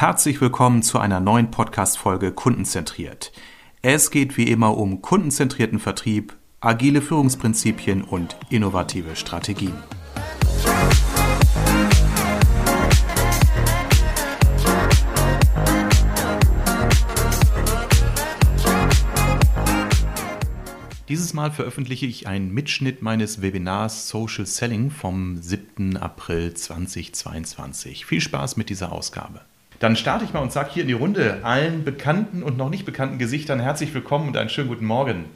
Herzlich willkommen zu einer neuen Podcast-Folge Kundenzentriert. Es geht wie immer um kundenzentrierten Vertrieb, agile Führungsprinzipien und innovative Strategien. Dieses Mal veröffentliche ich einen Mitschnitt meines Webinars Social Selling vom 7. April 2022. Viel Spaß mit dieser Ausgabe. Dann starte ich mal und sage hier in die Runde allen bekannten und noch nicht bekannten Gesichtern herzlich willkommen und einen schönen guten Morgen.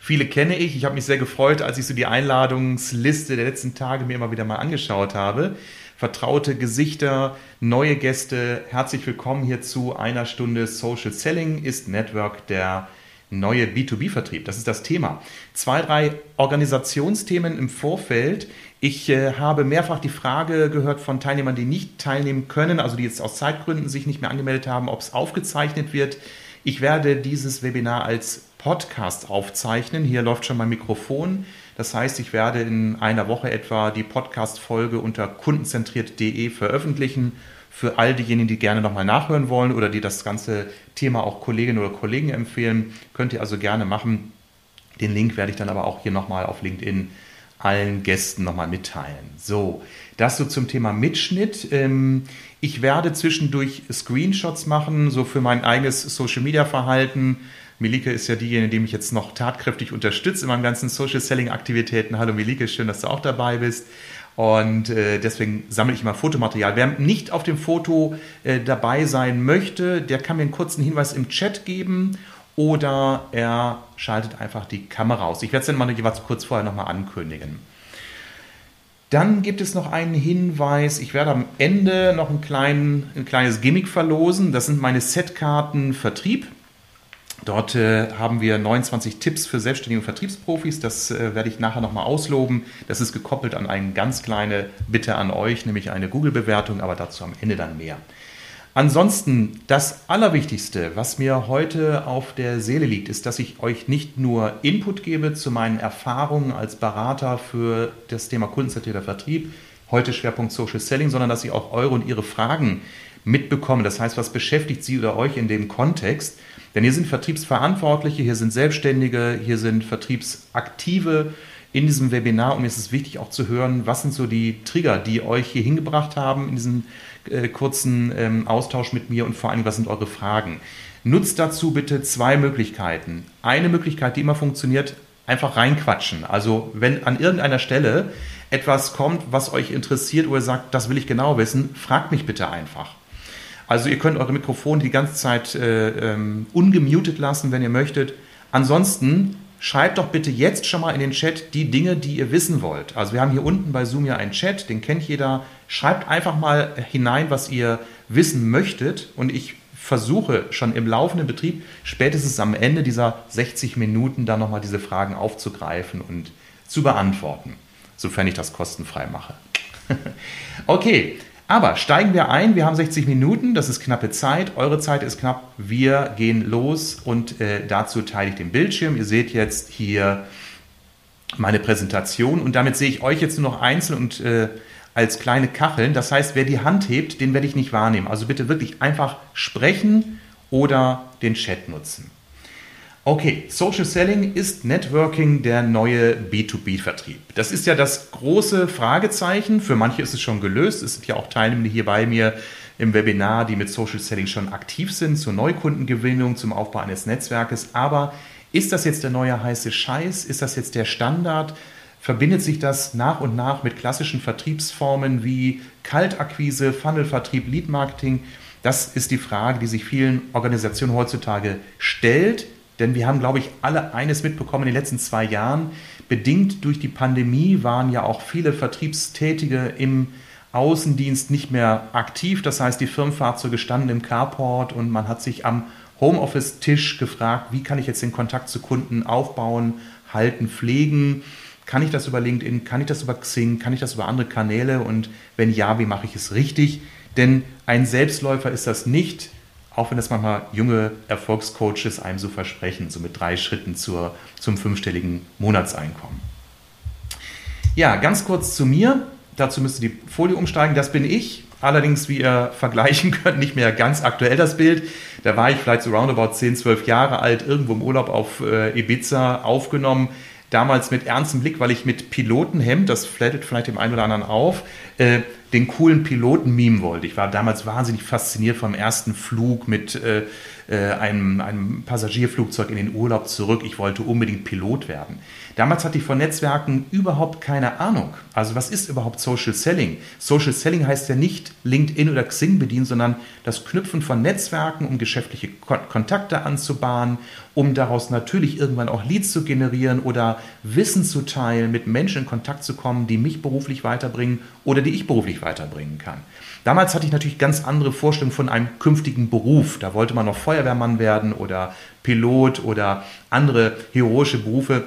Viele kenne ich. Ich habe mich sehr gefreut, als ich so die Einladungsliste der letzten Tage mir immer wieder mal angeschaut habe. Vertraute Gesichter, neue Gäste. Herzlich willkommen hier zu einer Stunde Social Selling ist Network der neue B2B-Vertrieb. Das ist das Thema. Zwei, drei Organisationsthemen im Vorfeld. Ich äh, habe mehrfach die Frage gehört von Teilnehmern, die nicht teilnehmen können, also die jetzt aus Zeitgründen sich nicht mehr angemeldet haben, ob es aufgezeichnet wird. Ich werde dieses Webinar als Podcast aufzeichnen. Hier läuft schon mein Mikrofon. Das heißt, ich werde in einer Woche etwa die Podcast-Folge unter kundenzentriert.de veröffentlichen für all diejenigen, die gerne nochmal nachhören wollen oder die das ganze Thema auch Kolleginnen oder Kollegen empfehlen, könnt ihr also gerne machen. Den Link werde ich dann aber auch hier nochmal auf LinkedIn allen Gästen nochmal mitteilen. So, das so zum Thema Mitschnitt. Ähm, ich werde zwischendurch Screenshots machen, so für mein eigenes Social Media Verhalten. Milike ist ja diejenige, die mich jetzt noch tatkräftig unterstützt in meinen ganzen Social Selling Aktivitäten. Hallo Milike, schön, dass du auch dabei bist. Und äh, deswegen sammle ich immer Fotomaterial. Wer nicht auf dem Foto äh, dabei sein möchte, der kann mir einen kurzen Hinweis im Chat geben oder er schaltet einfach die Kamera aus. Ich werde es dann mal jeweils kurz vorher nochmal ankündigen. Dann gibt es noch einen Hinweis. Ich werde am Ende noch einen kleinen, ein kleines Gimmick verlosen. Das sind meine Setkarten Vertrieb. Dort äh, haben wir 29 Tipps für selbstständige Vertriebsprofis. Das äh, werde ich nachher nochmal ausloben. Das ist gekoppelt an eine ganz kleine Bitte an euch, nämlich eine Google-Bewertung, aber dazu am Ende dann mehr. Ansonsten, das Allerwichtigste, was mir heute auf der Seele liegt, ist, dass ich euch nicht nur Input gebe zu meinen Erfahrungen als Berater für das Thema kundenzentrierter Vertrieb, heute Schwerpunkt Social Selling, sondern dass ich auch eure und ihre Fragen mitbekomme. Das heißt, was beschäftigt Sie oder euch in dem Kontext? Denn hier sind Vertriebsverantwortliche, hier sind Selbstständige, hier sind Vertriebsaktive in diesem Webinar. Und mir ist es wichtig auch zu hören, was sind so die Trigger, die euch hier hingebracht haben in diesem äh, kurzen ähm, Austausch mit mir und vor allem, was sind eure Fragen. Nutzt dazu bitte zwei Möglichkeiten. Eine Möglichkeit, die immer funktioniert, einfach reinquatschen. Also wenn an irgendeiner Stelle etwas kommt, was euch interessiert, oder sagt, das will ich genau wissen, fragt mich bitte einfach. Also ihr könnt eure Mikrofone die ganze Zeit äh, ähm, ungemutet lassen, wenn ihr möchtet. Ansonsten schreibt doch bitte jetzt schon mal in den Chat die Dinge, die ihr wissen wollt. Also wir haben hier unten bei Zoom ja einen Chat, den kennt jeder. Schreibt einfach mal hinein, was ihr wissen möchtet und ich versuche schon im laufenden Betrieb spätestens am Ende dieser 60 Minuten dann nochmal diese Fragen aufzugreifen und zu beantworten, sofern ich das kostenfrei mache. okay, aber steigen wir ein. Wir haben 60 Minuten, das ist knappe Zeit. Eure Zeit ist knapp. Wir gehen los und äh, dazu teile ich den Bildschirm. Ihr seht jetzt hier meine Präsentation und damit sehe ich euch jetzt nur noch einzeln und äh, als kleine Kacheln. Das heißt, wer die Hand hebt, den werde ich nicht wahrnehmen. Also bitte wirklich einfach sprechen oder den Chat nutzen. Okay, Social Selling ist Networking der neue B2B-Vertrieb. Das ist ja das große Fragezeichen. Für manche ist es schon gelöst. Es sind ja auch Teilnehmer hier bei mir im Webinar, die mit Social Selling schon aktiv sind, zur Neukundengewinnung, zum Aufbau eines Netzwerkes. Aber ist das jetzt der neue heiße Scheiß? Ist das jetzt der Standard? Verbindet sich das nach und nach mit klassischen Vertriebsformen wie Kaltakquise, Funnelvertrieb, Lead-Marketing? Das ist die Frage, die sich vielen Organisationen heutzutage stellt denn wir haben, glaube ich, alle eines mitbekommen in den letzten zwei Jahren. Bedingt durch die Pandemie waren ja auch viele Vertriebstätige im Außendienst nicht mehr aktiv. Das heißt, die Firmenfahrzeuge standen im Carport und man hat sich am Homeoffice-Tisch gefragt, wie kann ich jetzt den Kontakt zu Kunden aufbauen, halten, pflegen. Kann ich das über LinkedIn? Kann ich das über Xing? Kann ich das über andere Kanäle? Und wenn ja, wie mache ich es richtig? Denn ein Selbstläufer ist das nicht auch wenn das manchmal junge Erfolgscoaches einem so versprechen, so mit drei Schritten zur, zum fünfstelligen Monatseinkommen. Ja, ganz kurz zu mir. Dazu müsst ihr die Folie umsteigen. Das bin ich. allerdings, wie ihr vergleichen könnt, nicht mehr ganz aktuell das Bild. Da war ich vielleicht so roundabout 10, 12 Jahre alt, irgendwo im Urlaub auf äh, Ibiza aufgenommen damals mit ernstem Blick, weil ich mit Pilotenhemd, das flattet vielleicht dem einen oder anderen auf, äh, den coolen Piloten meme wollte. Ich war damals wahnsinnig fasziniert vom ersten Flug mit äh, äh, einem, einem Passagierflugzeug in den Urlaub zurück. Ich wollte unbedingt Pilot werden. Damals hatte ich von Netzwerken überhaupt keine Ahnung. Also was ist überhaupt Social Selling? Social Selling heißt ja nicht LinkedIn oder Xing bedienen, sondern das Knüpfen von Netzwerken, um geschäftliche Kontakte anzubahnen, um daraus natürlich irgendwann auch Leads zu generieren oder Wissen zu teilen, mit Menschen in Kontakt zu kommen, die mich beruflich weiterbringen oder die ich beruflich weiterbringen kann. Damals hatte ich natürlich ganz andere Vorstellungen von einem künftigen Beruf. Da wollte man noch Feuerwehrmann werden oder Pilot oder andere heroische Berufe.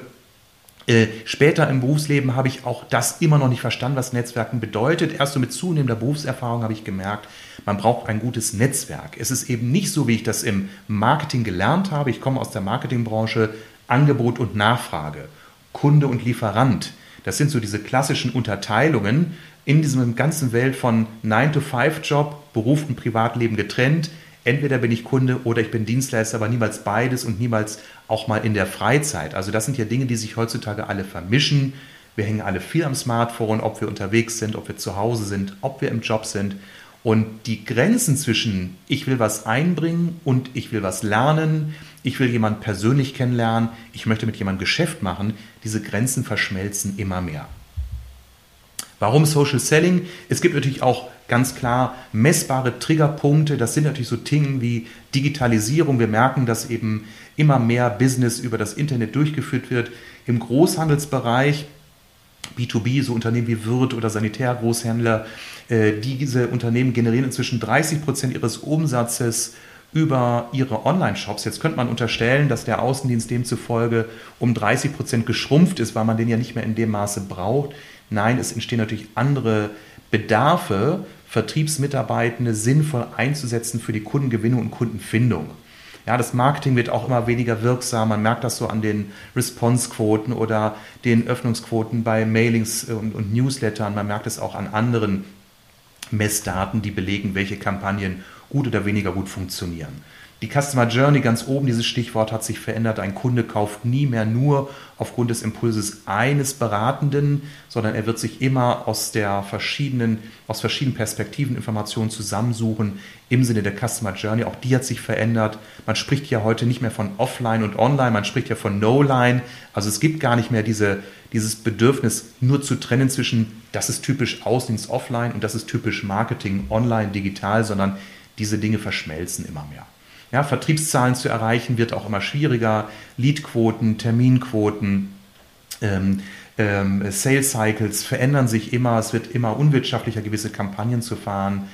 Äh, später im Berufsleben habe ich auch das immer noch nicht verstanden, was Netzwerken bedeutet. Erst so mit zunehmender Berufserfahrung habe ich gemerkt, man braucht ein gutes Netzwerk. Es ist eben nicht so, wie ich das im Marketing gelernt habe. Ich komme aus der Marketingbranche, Angebot und Nachfrage, Kunde und Lieferant. Das sind so diese klassischen Unterteilungen in diesem ganzen Welt von 9-to-5-Job, Beruf und Privatleben getrennt. Entweder bin ich Kunde oder ich bin Dienstleister, aber niemals beides und niemals auch mal in der Freizeit. Also das sind ja Dinge, die sich heutzutage alle vermischen. Wir hängen alle viel am Smartphone, ob wir unterwegs sind, ob wir zu Hause sind, ob wir im Job sind. Und die Grenzen zwischen ich will was einbringen und ich will was lernen, ich will jemanden persönlich kennenlernen, ich möchte mit jemandem Geschäft machen, diese Grenzen verschmelzen immer mehr. Warum Social Selling? Es gibt natürlich auch ganz klar messbare Triggerpunkte. Das sind natürlich so Dinge wie Digitalisierung. Wir merken, dass eben immer mehr Business über das Internet durchgeführt wird. Im Großhandelsbereich, B2B, so Unternehmen wie Wirt oder Sanitärgroßhändler, äh, diese Unternehmen generieren inzwischen 30 Prozent ihres Umsatzes über ihre Online-Shops. Jetzt könnte man unterstellen, dass der Außendienst demzufolge um 30 Prozent geschrumpft ist, weil man den ja nicht mehr in dem Maße braucht. Nein, es entstehen natürlich andere Bedarfe, Vertriebsmitarbeitende sinnvoll einzusetzen für die Kundengewinnung und Kundenfindung. Ja, das Marketing wird auch immer weniger wirksam. Man merkt das so an den Response-Quoten oder den Öffnungsquoten bei Mailings und, und Newslettern. Man merkt es auch an anderen Messdaten, die belegen, welche Kampagnen gut oder weniger gut funktionieren. Die Customer Journey ganz oben, dieses Stichwort hat sich verändert. Ein Kunde kauft nie mehr nur aufgrund des Impulses eines Beratenden, sondern er wird sich immer aus, der verschiedenen, aus verschiedenen Perspektiven Informationen zusammensuchen im Sinne der Customer Journey. Auch die hat sich verändert. Man spricht ja heute nicht mehr von Offline und Online, man spricht ja von No-Line. Also es gibt gar nicht mehr diese, dieses Bedürfnis, nur zu trennen zwischen, das ist typisch Außendienst Offline und das ist typisch Marketing Online, digital, sondern diese Dinge verschmelzen immer mehr. Ja, Vertriebszahlen zu erreichen wird auch immer schwieriger. Leadquoten, Terminquoten, ähm, ähm, Sales Cycles verändern sich immer. Es wird immer unwirtschaftlicher, gewisse Kampagnen zu fahren.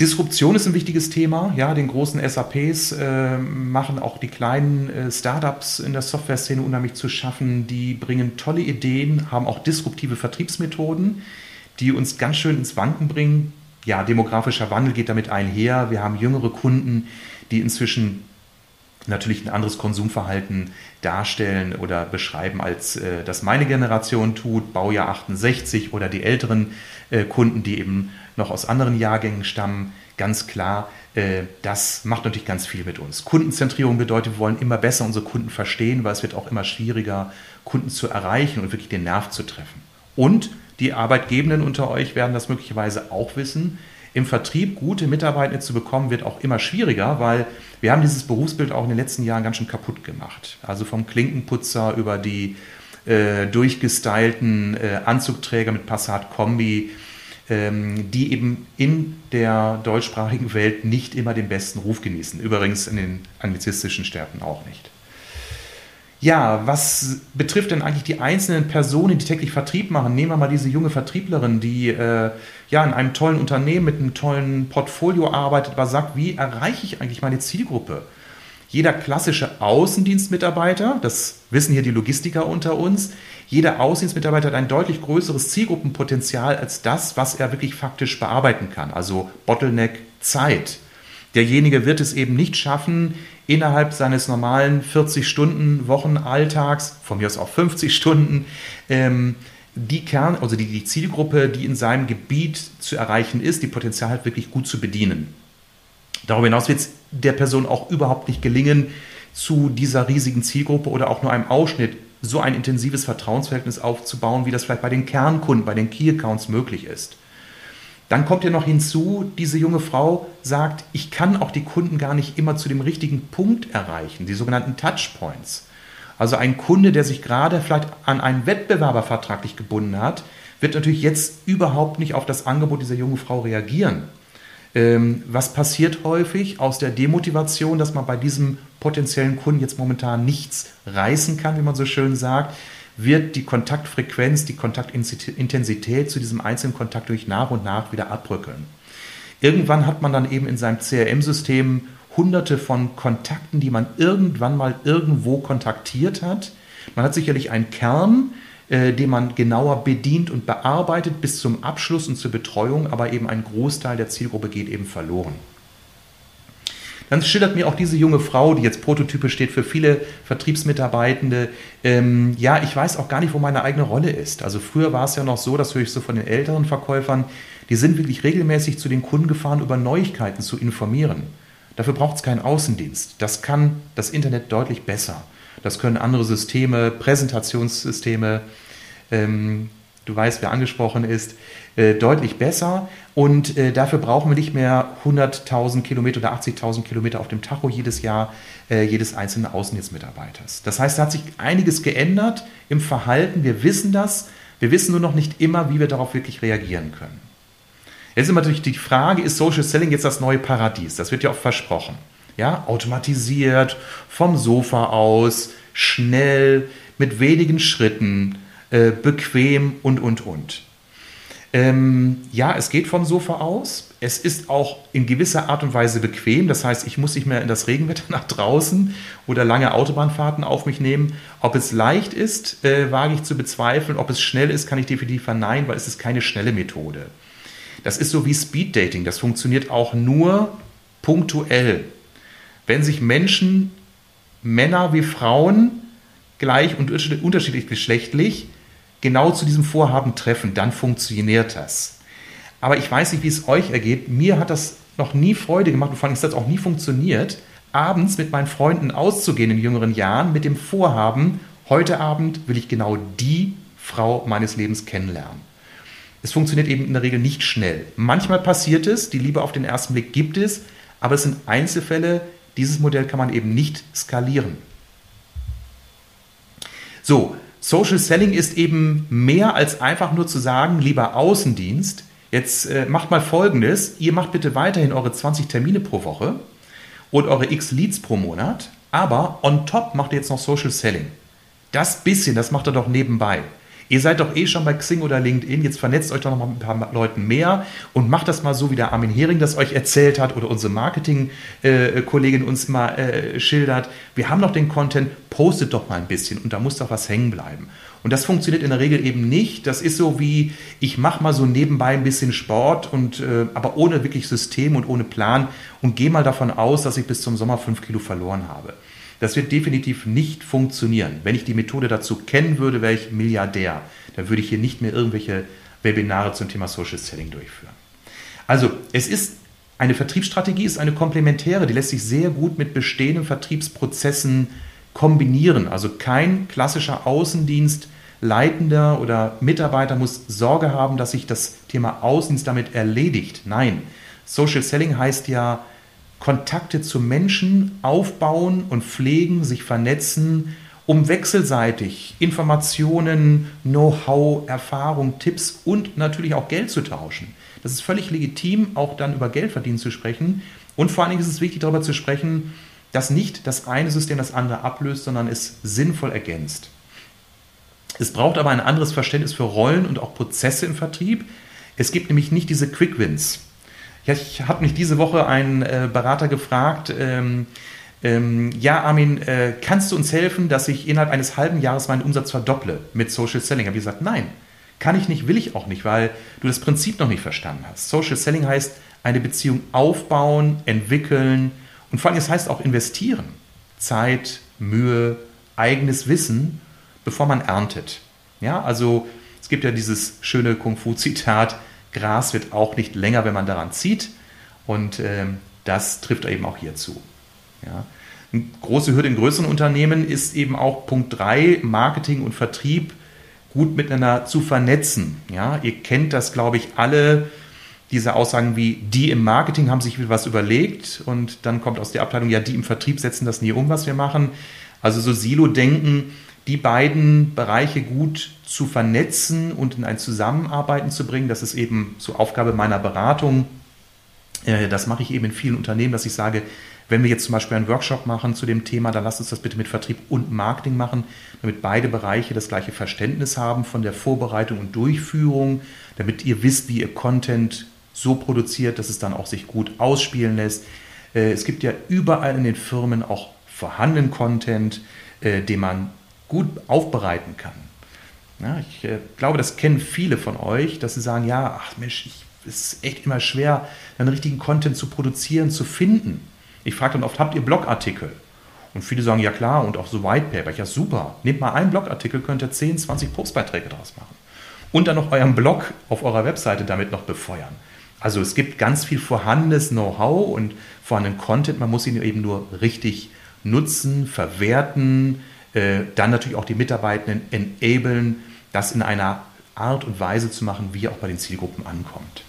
Disruption ist ein wichtiges Thema. Ja, den großen SAPs äh, machen auch die kleinen äh, Startups in der Software-Szene unheimlich zu schaffen. Die bringen tolle Ideen, haben auch disruptive Vertriebsmethoden, die uns ganz schön ins Wanken bringen. Ja, demografischer Wandel geht damit einher. Wir haben jüngere Kunden, die inzwischen natürlich ein anderes Konsumverhalten darstellen oder beschreiben, als äh, das meine Generation tut, Baujahr 68 oder die älteren äh, Kunden, die eben noch aus anderen Jahrgängen stammen. Ganz klar, äh, das macht natürlich ganz viel mit uns. Kundenzentrierung bedeutet, wir wollen immer besser unsere Kunden verstehen, weil es wird auch immer schwieriger, Kunden zu erreichen und wirklich den Nerv zu treffen. Und die Arbeitgebenden unter euch werden das möglicherweise auch wissen im Vertrieb gute Mitarbeiter zu bekommen, wird auch immer schwieriger, weil wir haben dieses Berufsbild auch in den letzten Jahren ganz schön kaputt gemacht. Also vom Klinkenputzer über die äh, durchgestylten äh, Anzugträger mit Passat-Kombi, ähm, die eben in der deutschsprachigen Welt nicht immer den besten Ruf genießen. Übrigens in den anglizistischen Städten auch nicht. Ja, was betrifft denn eigentlich die einzelnen Personen, die täglich Vertrieb machen? Nehmen wir mal diese junge Vertrieblerin, die äh, ja in einem tollen Unternehmen mit einem tollen Portfolio arbeitet, aber sagt, wie erreiche ich eigentlich meine Zielgruppe? Jeder klassische Außendienstmitarbeiter, das wissen hier die Logistiker unter uns, jeder Außendienstmitarbeiter hat ein deutlich größeres Zielgruppenpotenzial als das, was er wirklich faktisch bearbeiten kann. Also Bottleneck Zeit. Derjenige wird es eben nicht schaffen, innerhalb seines normalen 40 Stunden Wochenalltags, von mir aus auch 50 Stunden, ähm, die Kern, also die, die Zielgruppe, die in seinem Gebiet zu erreichen ist, die Potenzial hat, wirklich gut zu bedienen. Darüber hinaus wird es der Person auch überhaupt nicht gelingen, zu dieser riesigen Zielgruppe oder auch nur einem Ausschnitt so ein intensives Vertrauensverhältnis aufzubauen, wie das vielleicht bei den Kernkunden, bei den Key Accounts möglich ist. Dann kommt ja noch hinzu, diese junge Frau sagt, ich kann auch die Kunden gar nicht immer zu dem richtigen Punkt erreichen, die sogenannten Touchpoints. Also ein Kunde, der sich gerade vielleicht an einen Wettbewerber vertraglich gebunden hat, wird natürlich jetzt überhaupt nicht auf das Angebot dieser jungen Frau reagieren. Ähm, was passiert häufig aus der Demotivation, dass man bei diesem potenziellen Kunden jetzt momentan nichts reißen kann, wie man so schön sagt, wird die Kontaktfrequenz, die Kontaktintensität zu diesem einzelnen Kontakt durch nach und nach wieder abbröckeln. Irgendwann hat man dann eben in seinem CRM-System hunderte von Kontakten, die man irgendwann mal irgendwo kontaktiert hat. Man hat sicherlich einen Kern, äh, den man genauer bedient und bearbeitet bis zum Abschluss und zur Betreuung, aber eben ein Großteil der Zielgruppe geht eben verloren. Dann schildert mir auch diese junge Frau, die jetzt Prototype steht für viele Vertriebsmitarbeitende, ähm, ja, ich weiß auch gar nicht, wo meine eigene Rolle ist. Also früher war es ja noch so, das höre ich so von den älteren Verkäufern, die sind wirklich regelmäßig zu den Kunden gefahren, über Neuigkeiten zu informieren. Dafür braucht es keinen Außendienst. Das kann das Internet deutlich besser. Das können andere Systeme, Präsentationssysteme, ähm, du weißt, wer angesprochen ist, äh, deutlich besser. Und äh, dafür brauchen wir nicht mehr 100.000 Kilometer oder 80.000 Kilometer auf dem Tacho jedes Jahr äh, jedes einzelnen Außendienstmitarbeiters. Das heißt, da hat sich einiges geändert im Verhalten. Wir wissen das. Wir wissen nur noch nicht immer, wie wir darauf wirklich reagieren können. Jetzt ist natürlich die Frage, ist Social Selling jetzt das neue Paradies? Das wird ja oft versprochen. Ja, automatisiert, vom Sofa aus, schnell, mit wenigen Schritten, äh, bequem und, und, und. Ähm, ja, es geht vom Sofa aus. Es ist auch in gewisser Art und Weise bequem. Das heißt, ich muss nicht mehr in das Regenwetter nach draußen oder lange Autobahnfahrten auf mich nehmen. Ob es leicht ist, äh, wage ich zu bezweifeln. Ob es schnell ist, kann ich definitiv verneinen, weil es ist keine schnelle Methode. Das ist so wie Speed Dating. Das funktioniert auch nur punktuell. Wenn sich Menschen, Männer wie Frauen, gleich und unterschiedlich geschlechtlich, genau zu diesem Vorhaben treffen, dann funktioniert das. Aber ich weiß nicht, wie es euch ergeht. Mir hat das noch nie Freude gemacht und vor allem ist das auch nie funktioniert, abends mit meinen Freunden auszugehen in jüngeren Jahren mit dem Vorhaben, heute Abend will ich genau die Frau meines Lebens kennenlernen. Es funktioniert eben in der Regel nicht schnell. Manchmal passiert es, die Liebe auf den ersten Blick gibt es, aber es sind Einzelfälle. Dieses Modell kann man eben nicht skalieren. So, Social Selling ist eben mehr als einfach nur zu sagen, lieber Außendienst, jetzt äh, macht mal Folgendes, ihr macht bitte weiterhin eure 20 Termine pro Woche und eure x Leads pro Monat, aber on top macht ihr jetzt noch Social Selling. Das bisschen, das macht er doch nebenbei. Ihr seid doch eh schon bei Xing oder LinkedIn, jetzt vernetzt euch doch noch mal mit ein paar Leuten mehr und macht das mal so, wie der Armin Hering das euch erzählt hat oder unsere Marketing-Kollegin uns mal äh, schildert. Wir haben noch den Content, postet doch mal ein bisschen und da muss doch was hängen bleiben. Und das funktioniert in der Regel eben nicht. Das ist so wie, ich mache mal so nebenbei ein bisschen Sport, und, äh, aber ohne wirklich System und ohne Plan und gehe mal davon aus, dass ich bis zum Sommer fünf Kilo verloren habe. Das wird definitiv nicht funktionieren. Wenn ich die Methode dazu kennen würde, wäre ich Milliardär. Dann würde ich hier nicht mehr irgendwelche Webinare zum Thema Social Selling durchführen. Also, es ist eine Vertriebsstrategie, ist eine komplementäre, die lässt sich sehr gut mit bestehenden Vertriebsprozessen kombinieren. Also kein klassischer Außendienst Leitender oder Mitarbeiter muss Sorge haben, dass sich das Thema Außendienst damit erledigt. Nein, Social Selling heißt ja Kontakte zu Menschen aufbauen und pflegen, sich vernetzen, um wechselseitig Informationen, Know-how, Erfahrung, Tipps und natürlich auch Geld zu tauschen. Das ist völlig legitim, auch dann über Geldverdienen zu sprechen. Und vor allen Dingen ist es wichtig, darüber zu sprechen, dass nicht das eine System das andere ablöst, sondern es sinnvoll ergänzt. Es braucht aber ein anderes Verständnis für Rollen und auch Prozesse im Vertrieb. Es gibt nämlich nicht diese Quick Wins. Ja, ich habe mich diese Woche einen äh, Berater gefragt, ähm, ähm, ja, Armin, äh, kannst du uns helfen, dass ich innerhalb eines halben Jahres meinen Umsatz verdopple mit Social Selling? Habe ich gesagt, nein, kann ich nicht, will ich auch nicht, weil du das Prinzip noch nicht verstanden hast. Social Selling heißt eine Beziehung aufbauen, entwickeln und vor allem es heißt auch investieren. Zeit, Mühe, eigenes Wissen, bevor man erntet. Ja, also Es gibt ja dieses schöne Kung-Fu-Zitat, Gras wird auch nicht länger, wenn man daran zieht. Und ähm, das trifft eben auch hier zu. Ja. Eine große Hürde in größeren Unternehmen ist eben auch Punkt 3, Marketing und Vertrieb gut miteinander zu vernetzen. Ja, ihr kennt das, glaube ich, alle, diese Aussagen wie, die im Marketing haben sich was überlegt und dann kommt aus der Abteilung, ja, die im Vertrieb setzen das nie um, was wir machen. Also so Silo-Denken, die beiden Bereiche gut zu vernetzen und in ein Zusammenarbeiten zu bringen, das ist eben so Aufgabe meiner Beratung. Das mache ich eben in vielen Unternehmen, dass ich sage, wenn wir jetzt zum Beispiel einen Workshop machen zu dem Thema, dann lasst uns das bitte mit Vertrieb und Marketing machen, damit beide Bereiche das gleiche Verständnis haben von der Vorbereitung und Durchführung, damit ihr wisst, wie ihr Content so produziert, dass es dann auch sich gut ausspielen lässt. Äh, es gibt ja überall in den Firmen auch vorhandenen Content, äh, den man gut aufbereiten kann. Ja, ich äh, glaube, das kennen viele von euch, dass sie sagen, ja, ach Mensch, es ist echt immer schwer, einen richtigen Content zu produzieren, zu finden. Ich frage dann oft, habt ihr Blogartikel? Und viele sagen, ja klar, und auch so White Paper. Ja, super. Nehmt mal einen Blogartikel, könnt ihr 10, 20 Postbeiträge daraus machen. Und dann noch euren Blog auf eurer Webseite damit noch befeuern. Also es gibt ganz viel vorhandenes Know-how und vorhandenen Content. Man muss ihn eben nur richtig nutzen, verwerten, äh, dann natürlich auch die Mitarbeitenden enablen, das in einer Art und Weise zu machen, wie auch bei den Zielgruppen ankommt.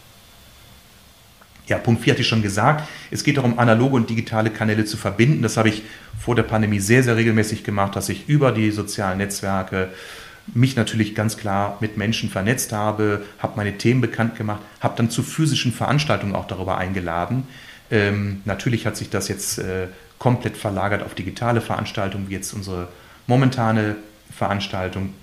Ja, Punkt 4 hatte ich schon gesagt. Es geht darum, analoge und digitale Kanäle zu verbinden. Das habe ich vor der Pandemie sehr, sehr regelmäßig gemacht, dass ich über die sozialen Netzwerke mich natürlich ganz klar mit Menschen vernetzt habe, habe meine Themen bekannt gemacht, habe dann zu physischen Veranstaltungen auch darüber eingeladen. Ähm, natürlich hat sich das jetzt äh, komplett verlagert auf digitale Veranstaltungen, wie jetzt unsere momentane Veranstaltung.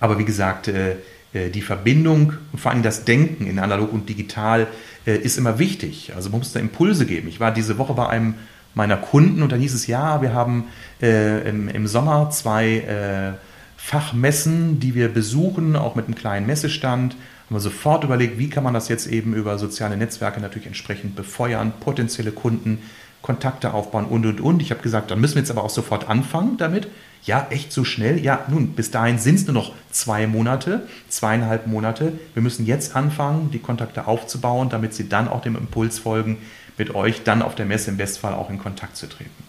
Aber wie gesagt, äh, äh, die Verbindung und vor allem das Denken in analog und digital äh, ist immer wichtig. Also man muss da Impulse geben. Ich war diese Woche bei einem meiner Kunden und dann hieß es, ja, wir haben im, im, Sommer zwei Fachmessen, die wir besuchen, auch mit einem kleinen Messestand. Haben wir sofort überlegt, wie kann man das jetzt eben über soziale Netzwerke natürlich entsprechend befeuern, potenzielle Kunden, Kontakte aufbauen und und und. Ich habe gesagt, dann müssen wir jetzt aber auch sofort anfangen damit. Ja, echt so schnell? Ja, nun, bis dahin sind es nur noch zwei Monate, zweieinhalb Monate. Wir müssen jetzt anfangen, die Kontakte aufzubauen, damit sie dann auch dem Impuls folgen, mit euch dann auf der Messe im Bestfall auch in Kontakt zu treten.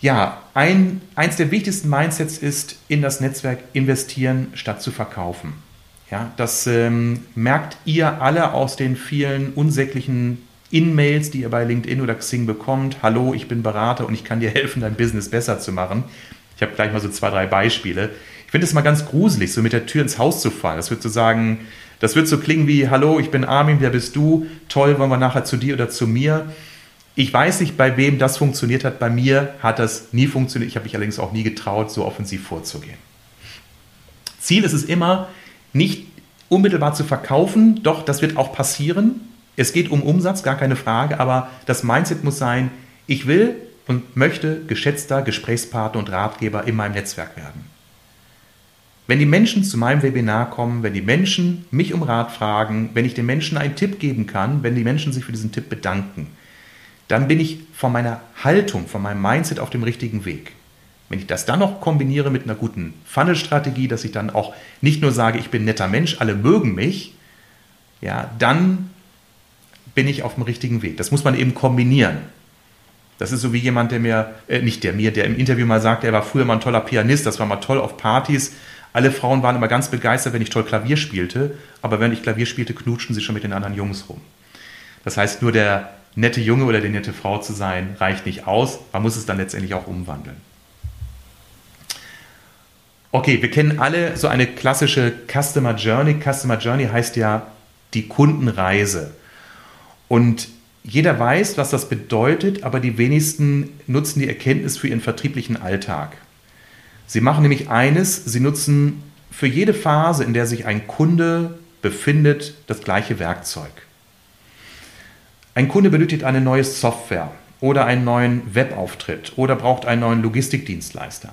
Ja, ein, eins der wichtigsten Mindsets ist, in das Netzwerk investieren statt zu verkaufen. Ja, das ähm, merkt ihr alle aus den vielen unsäglichen in-Mails, die ihr bei LinkedIn oder Xing bekommt. Hallo, ich bin Berater und ich kann dir helfen, dein Business besser zu machen. Ich habe gleich mal so zwei, drei Beispiele. Ich finde es mal ganz gruselig, so mit der Tür ins Haus zu fallen. Das wird so sagen, das wird so klingen wie, hallo, ich bin Armin, wer bist du? Toll, wollen wir nachher zu dir oder zu mir? Ich weiß nicht, bei wem das funktioniert hat. Bei mir hat das nie funktioniert. Ich habe mich allerdings auch nie getraut, so offensiv vorzugehen. Ziel ist es immer, nicht unmittelbar zu verkaufen, doch das wird auch passieren. Es geht um Umsatz, gar keine Frage, aber das Mindset muss sein, ich will und möchte geschätzter Gesprächspartner und Ratgeber in meinem Netzwerk werden. Wenn die Menschen zu meinem Webinar kommen, wenn die Menschen mich um Rat fragen, wenn ich den Menschen einen Tipp geben kann, wenn die Menschen sich für diesen Tipp bedanken, dann bin ich von meiner Haltung, von meinem Mindset auf dem richtigen Weg. Wenn ich das dann noch kombiniere mit einer guten Funnel-Strategie, dass ich dann auch nicht nur sage, ich bin ein netter Mensch, alle mögen mich, ja, dann bin ich auf dem richtigen Weg. Das muss man eben kombinieren. Das ist so wie jemand, der mir, äh, nicht der mir, der im Interview mal sagte, er war früher mal ein toller Pianist, das war mal toll auf Partys. Alle Frauen waren immer ganz begeistert, wenn ich toll Klavier spielte, aber wenn ich Klavier spielte, knutschten sie schon mit den anderen Jungs rum. Das heißt, nur der nette Junge oder die nette Frau zu sein, reicht nicht aus. Man muss es dann letztendlich auch umwandeln. Okay, wir kennen alle so eine klassische Customer Journey. Customer Journey heißt ja die Kundenreise. Und jeder weiß, was das bedeutet, aber die wenigsten nutzen die Erkenntnis für ihren vertrieblichen Alltag. Sie machen nämlich eines, sie nutzen für jede Phase, in der sich ein Kunde befindet, das gleiche Werkzeug. Ein Kunde benötigt eine neue Software oder einen neuen Webauftritt oder braucht einen neuen Logistikdienstleister.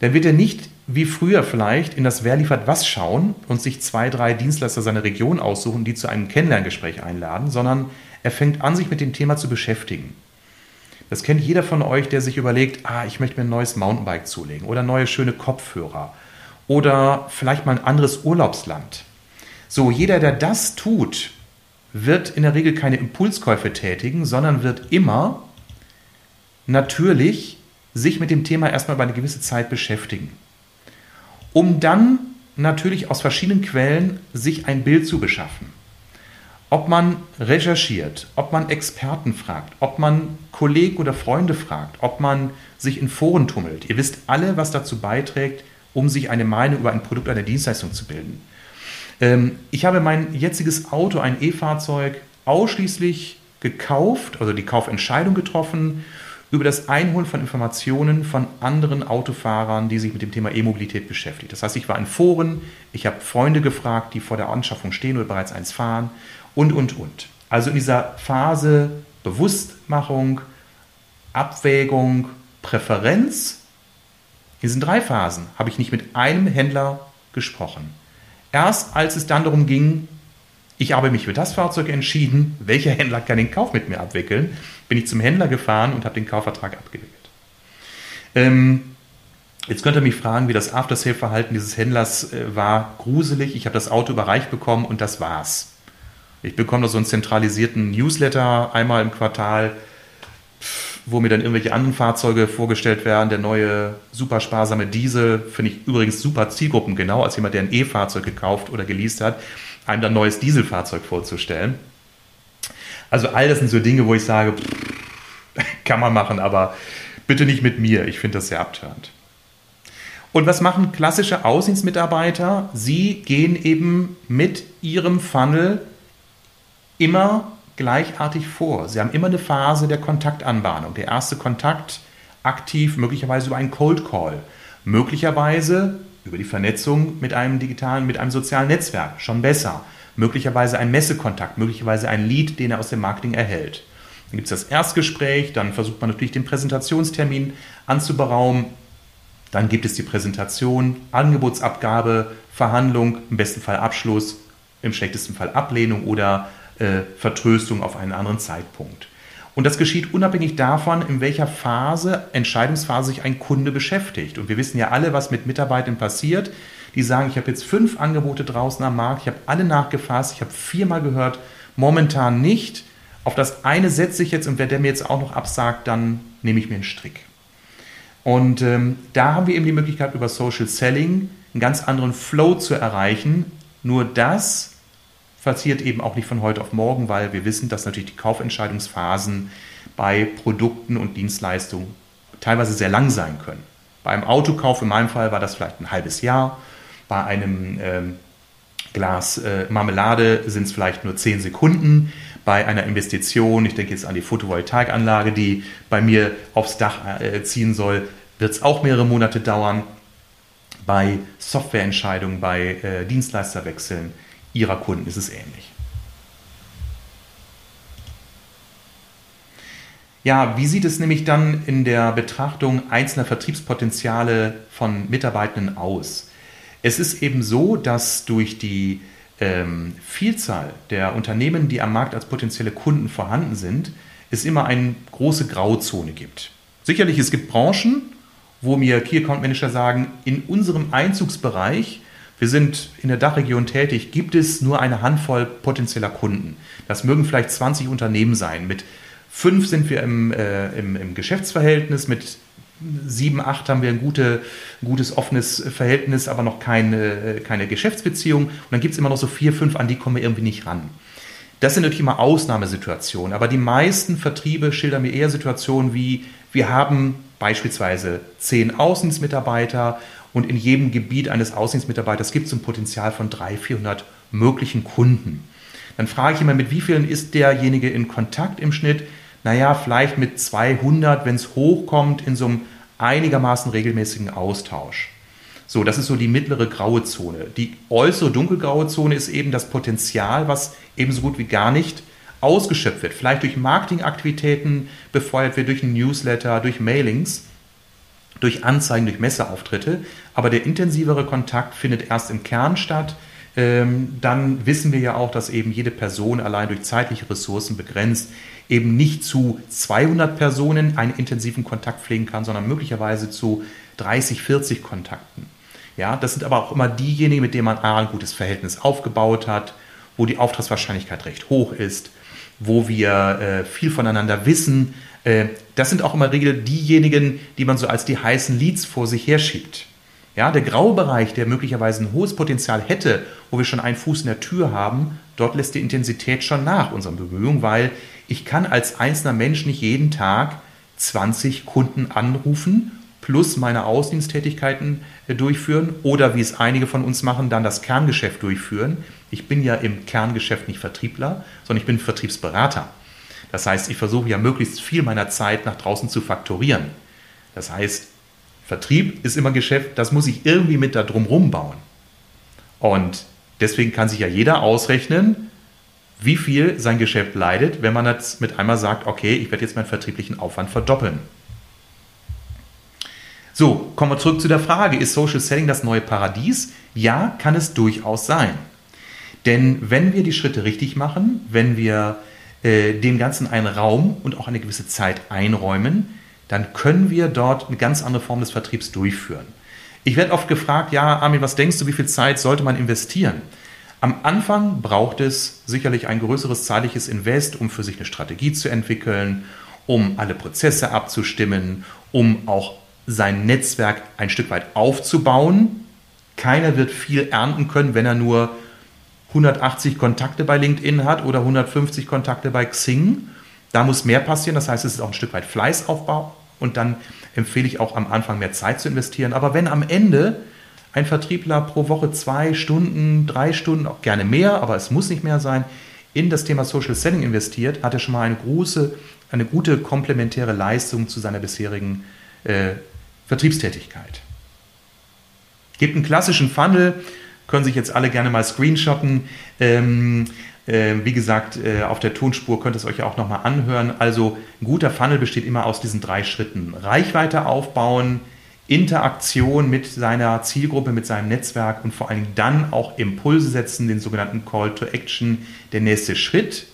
Dann wird er nicht wie früher vielleicht in das Wer liefert was schauen und sich zwei, drei Dienstleister seiner Region aussuchen, die zu einem Kennenlerngespräch einladen, sondern er fängt an, sich mit dem Thema zu beschäftigen. Das kennt jeder von euch, der sich überlegt, ah, ich möchte mir ein neues Mountainbike zulegen oder neue schöne Kopfhörer oder vielleicht mal ein anderes Urlaubsland. So, jeder, der das tut, wird in der Regel keine Impulskäufe tätigen, sondern wird immer natürlich sich mit dem Thema erstmal über eine gewisse Zeit beschäftigen. Um dann natürlich aus verschiedenen Quellen sich ein Bild zu beschaffen. Ob man recherchiert, ob man Experten fragt, ob man Kollegen oder Freunde fragt, ob man sich in Foren tummelt. Ihr wisst alle, was dazu beiträgt, um sich eine Meinung über ein Produkt, eine Dienstleistung zu bilden. Ähm, ich habe mein jetziges Auto, ein E-Fahrzeug, ausschließlich gekauft, also die Kaufentscheidung getroffen, über das Einholen von Informationen von anderen Autofahrern, die sich mit dem Thema E-Mobilität beschäftigen. Das heißt, ich war in Foren, ich habe Freunde gefragt, die vor der Anschaffung stehen oder bereits eins fahren und, und, und. Also in dieser Phase Bewusstmachung, Abwägung, Präferenz, in diesen drei Phasen habe ich nicht mit einem Händler gesprochen. Erst als es dann darum ging, ich habe mich für das Fahrzeug entschieden, welcher Händler kann den Kauf mit mir abwickeln, bin ich zum Händler gefahren und habe den Kaufvertrag abgewickelt. Ähm, jetzt könnt ihr mich fragen, wie das After-Sale-Verhalten dieses Händlers äh, war. Gruselig. Ich habe das Auto überreicht bekommen und das war's. Ich bekomme da so einen zentralisierten Newsletter einmal im Quartal, wo mir dann irgendwelche anderen Fahrzeuge vorgestellt werden. Der neue super sparsame Diesel finde ich übrigens super Zielgruppen genau als jemand, der ein E-Fahrzeug gekauft oder geleast hat, einem dann neues Dieselfahrzeug vorzustellen. Also all das sind so Dinge, wo ich sage, pff, kann man machen, aber bitte nicht mit mir. Ich finde das sehr abtörend. Und was machen klassische Außendienstmitarbeiter? Sie gehen eben mit ihrem Funnel immer gleichartig vor. Sie haben immer eine Phase der Kontaktanbahnung. Der erste Kontakt aktiv, möglicherweise über einen Cold Call, möglicherweise über die Vernetzung mit einem digitalen, mit einem sozialen Netzwerk, schon besser. Möglicherweise ein Messekontakt, möglicherweise ein Lead, den er aus dem Marketing erhält. Dann gibt es das Erstgespräch, dann versucht man natürlich den Präsentationstermin anzuberaumen. Dann gibt es die Präsentation, Angebotsabgabe, Verhandlung, im besten Fall Abschluss, im schlechtesten Fall Ablehnung oder äh, Vertröstung auf einen anderen Zeitpunkt. Und das geschieht unabhängig davon, in welcher Phase, Entscheidungsphase sich ein Kunde beschäftigt. Und wir wissen ja alle, was mit Mitarbeitern passiert, die sagen, ich habe jetzt fünf Angebote draußen am Markt, ich habe alle nachgefasst, ich habe viermal gehört, momentan nicht. Auf das eine setze ich jetzt und wer der mir jetzt auch noch absagt, dann nehme ich mir einen Strick. Und ähm, da haben wir eben die Möglichkeit, über Social Selling einen ganz anderen Flow zu erreichen. Nur das passiert eben auch nicht von heute auf morgen, weil wir wissen, dass natürlich die Kaufentscheidungsphasen bei Produkten und Dienstleistungen teilweise sehr lang sein können. Beim Autokauf in meinem Fall war das vielleicht ein halbes Jahr. Bei einem ähm, Glas äh, Marmelade sind es vielleicht nur zehn Sekunden. Bei einer Investition, ich denke jetzt an die Photovoltaikanlage, die bei mir aufs Dach äh, ziehen soll, wird es auch mehrere Monate dauern. Bei Softwareentscheidungen, bei äh, Dienstleisterwechseln ihrer Kunden ist es ähnlich. Ja, wie sieht es nämlich dann in der Betrachtung einzelner Vertriebspotenziale von Mitarbeitenden aus? Es ist eben so, dass durch die ähm, Vielzahl der Unternehmen, die am Markt als potenzielle Kunden vorhanden sind, es immer eine große Grauzone gibt. Sicherlich, es gibt Branchen, wo mir Key Account Manager sagen, in unserem Einzugsbereich wir sind in der Dachregion tätig, gibt es nur eine Handvoll potenzieller Kunden. Das mögen vielleicht 20 Unternehmen sein. Mit fünf sind wir im, äh, im, im Geschäftsverhältnis, mit sieben, acht haben wir ein, gute, gutes offenes Verhältnis, aber noch keine, keine Geschäftsbeziehung. Und dann gibt es immer noch so vier, fünf, an die kommen wir irgendwie nicht ran. Das sind natürlich immer Ausnahmesituationen, aber die meisten Vertriebe schildern mir eher Situationen wie, wir haben beispielsweise zehn Außendienstmitarbeiter und in jedem Gebiet eines Außendienstmitarbeiters gibt es ein Potenzial von 300, 400 möglichen Kunden. Dann frage ich immer, mit wie vielen ist derjenige in Kontakt im Schnitt? Naja, vielleicht mit 200, wenn es hochkommt, in so einem einigermaßen regelmäßigen Austausch. So, das ist so die mittlere graue Zone. Die äußere dunkelgraue Zone ist eben das Potenzial, was ebenso gut wie gar nicht ausgeschöpft wird. Vielleicht durch Marketingaktivitäten befeuert wird, durch ein Newsletter, durch Mailings durch Anzeigen, durch Messeauftritte. Aber der intensivere Kontakt findet erst im Kern statt. Ähm, dann wissen wir ja auch, dass eben jede Person allein durch zeitliche Ressourcen begrenzt eben nicht zu 200 Personen einen intensiven Kontakt pflegen kann, sondern möglicherweise zu 30, 40 Kontakten. Ja, das sind aber auch immer diejenigen, mit denen man ein gutes Verhältnis aufgebaut hat, wo die Auftragswahrscheinlichkeit recht hoch ist, wo wir äh, viel voneinander wissen. Äh, das sind auch immer Regel diejenigen, die man so als die heißen Leads vor sich herschiebt. Ja, der graue Bereich, der möglicherweise ein hohes Potenzial hätte, wo wir schon einen Fuß in der Tür haben, dort lässt die Intensität schon nach unseren Bemühungen, weil ich kann als einzelner Mensch nicht jeden Tag 20 Kunden anrufen plus meine Außendiensttätigkeiten äh, durchführen oder wie es einige von uns machen, dann das Kerngeschäft durchführen. Ich bin ja im Kerngeschäft nicht Vertriebler, sondern ich bin Vertriebsberater. Das heißt, ich versuche ja möglichst viel meiner Zeit nach draußen zu faktorieren. Das heißt, Vertrieb ist immer Geschäft, das muss ich irgendwie mit da drumherum bauen. Und deswegen kann sich ja jeder ausrechnen, wie viel sein Geschäft leidet, wenn man jetzt mit einmal sagt, okay, ich werde jetzt meinen vertrieblichen Aufwand verdoppeln. So, kommen wir zurück zu der Frage, ist Social Selling das neue Paradies? Ja, kann es durchaus sein. Denn wenn wir die Schritte richtig machen, wenn wir äh, dem Ganzen einen Raum und auch eine gewisse Zeit einräumen, dann können wir dort eine ganz andere Form des Vertriebs durchführen. Ich werde oft gefragt, ja, Armin, was denkst du, wie viel Zeit sollte man investieren? Am Anfang braucht es sicherlich ein größeres zeitliches Invest, um für sich eine Strategie zu entwickeln, um alle Prozesse abzustimmen, um auch sein Netzwerk ein Stück weit aufzubauen. Keiner wird viel ernten können, wenn er nur 180 Kontakte bei LinkedIn hat oder 150 Kontakte bei Xing. Da muss mehr passieren. Das heißt, es ist auch ein Stück weit Fleißaufbau und dann empfehle ich auch am Anfang mehr Zeit zu investieren. Aber wenn am Ende ein Vertriebler pro Woche zwei Stunden, drei Stunden, auch gerne mehr, aber es muss nicht mehr sein, in das Thema Social Selling investiert, hat er schon mal eine große, eine gute komplementäre Leistung zu seiner bisherigen äh, Vertriebstätigkeit. Gibt einen klassischen Funnel, können sich jetzt alle gerne mal screenshotten. Ähm, äh, wie gesagt, äh, auf der Tonspur könnt ihr es euch auch nochmal anhören. Also ein guter Funnel besteht immer aus diesen drei Schritten. Reichweite aufbauen, Interaktion mit seiner Zielgruppe, mit seinem Netzwerk und vor allem dann auch Impulse setzen, den sogenannten Call to Action, der nächste Schritt,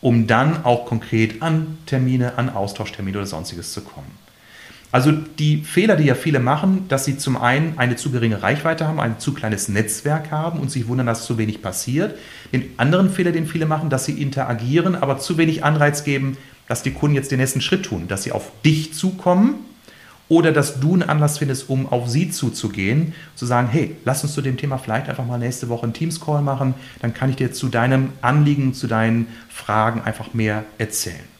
um dann auch konkret an Termine, an Austauschtermine oder sonstiges zu kommen. Also die Fehler, die ja viele machen, dass sie zum einen eine zu geringe Reichweite haben, ein zu kleines Netzwerk haben und sich wundern, dass zu wenig passiert. Den anderen Fehler, den viele machen, dass sie interagieren, aber zu wenig Anreiz geben, dass die Kunden jetzt den nächsten Schritt tun, dass sie auf dich zukommen oder dass du einen Anlass findest, um auf sie zuzugehen, zu sagen, hey, lass uns zu dem Thema vielleicht einfach mal nächste Woche einen Teams-Call machen, dann kann ich dir zu deinem Anliegen, zu deinen Fragen einfach mehr erzählen.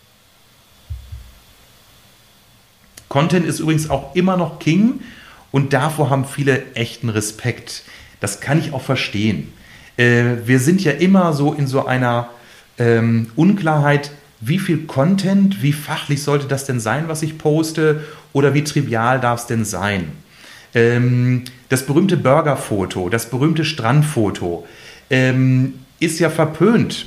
Content ist übrigens auch immer noch King und davor haben viele echten Respekt. Das kann ich auch verstehen. Äh, wir sind ja immer so in so einer ähm, Unklarheit, wie viel Content, wie fachlich sollte das denn sein, was ich poste oder wie trivial darf es denn sein. Ähm, das berühmte Burgerfoto, das berühmte Strandfoto ähm, ist ja verpönt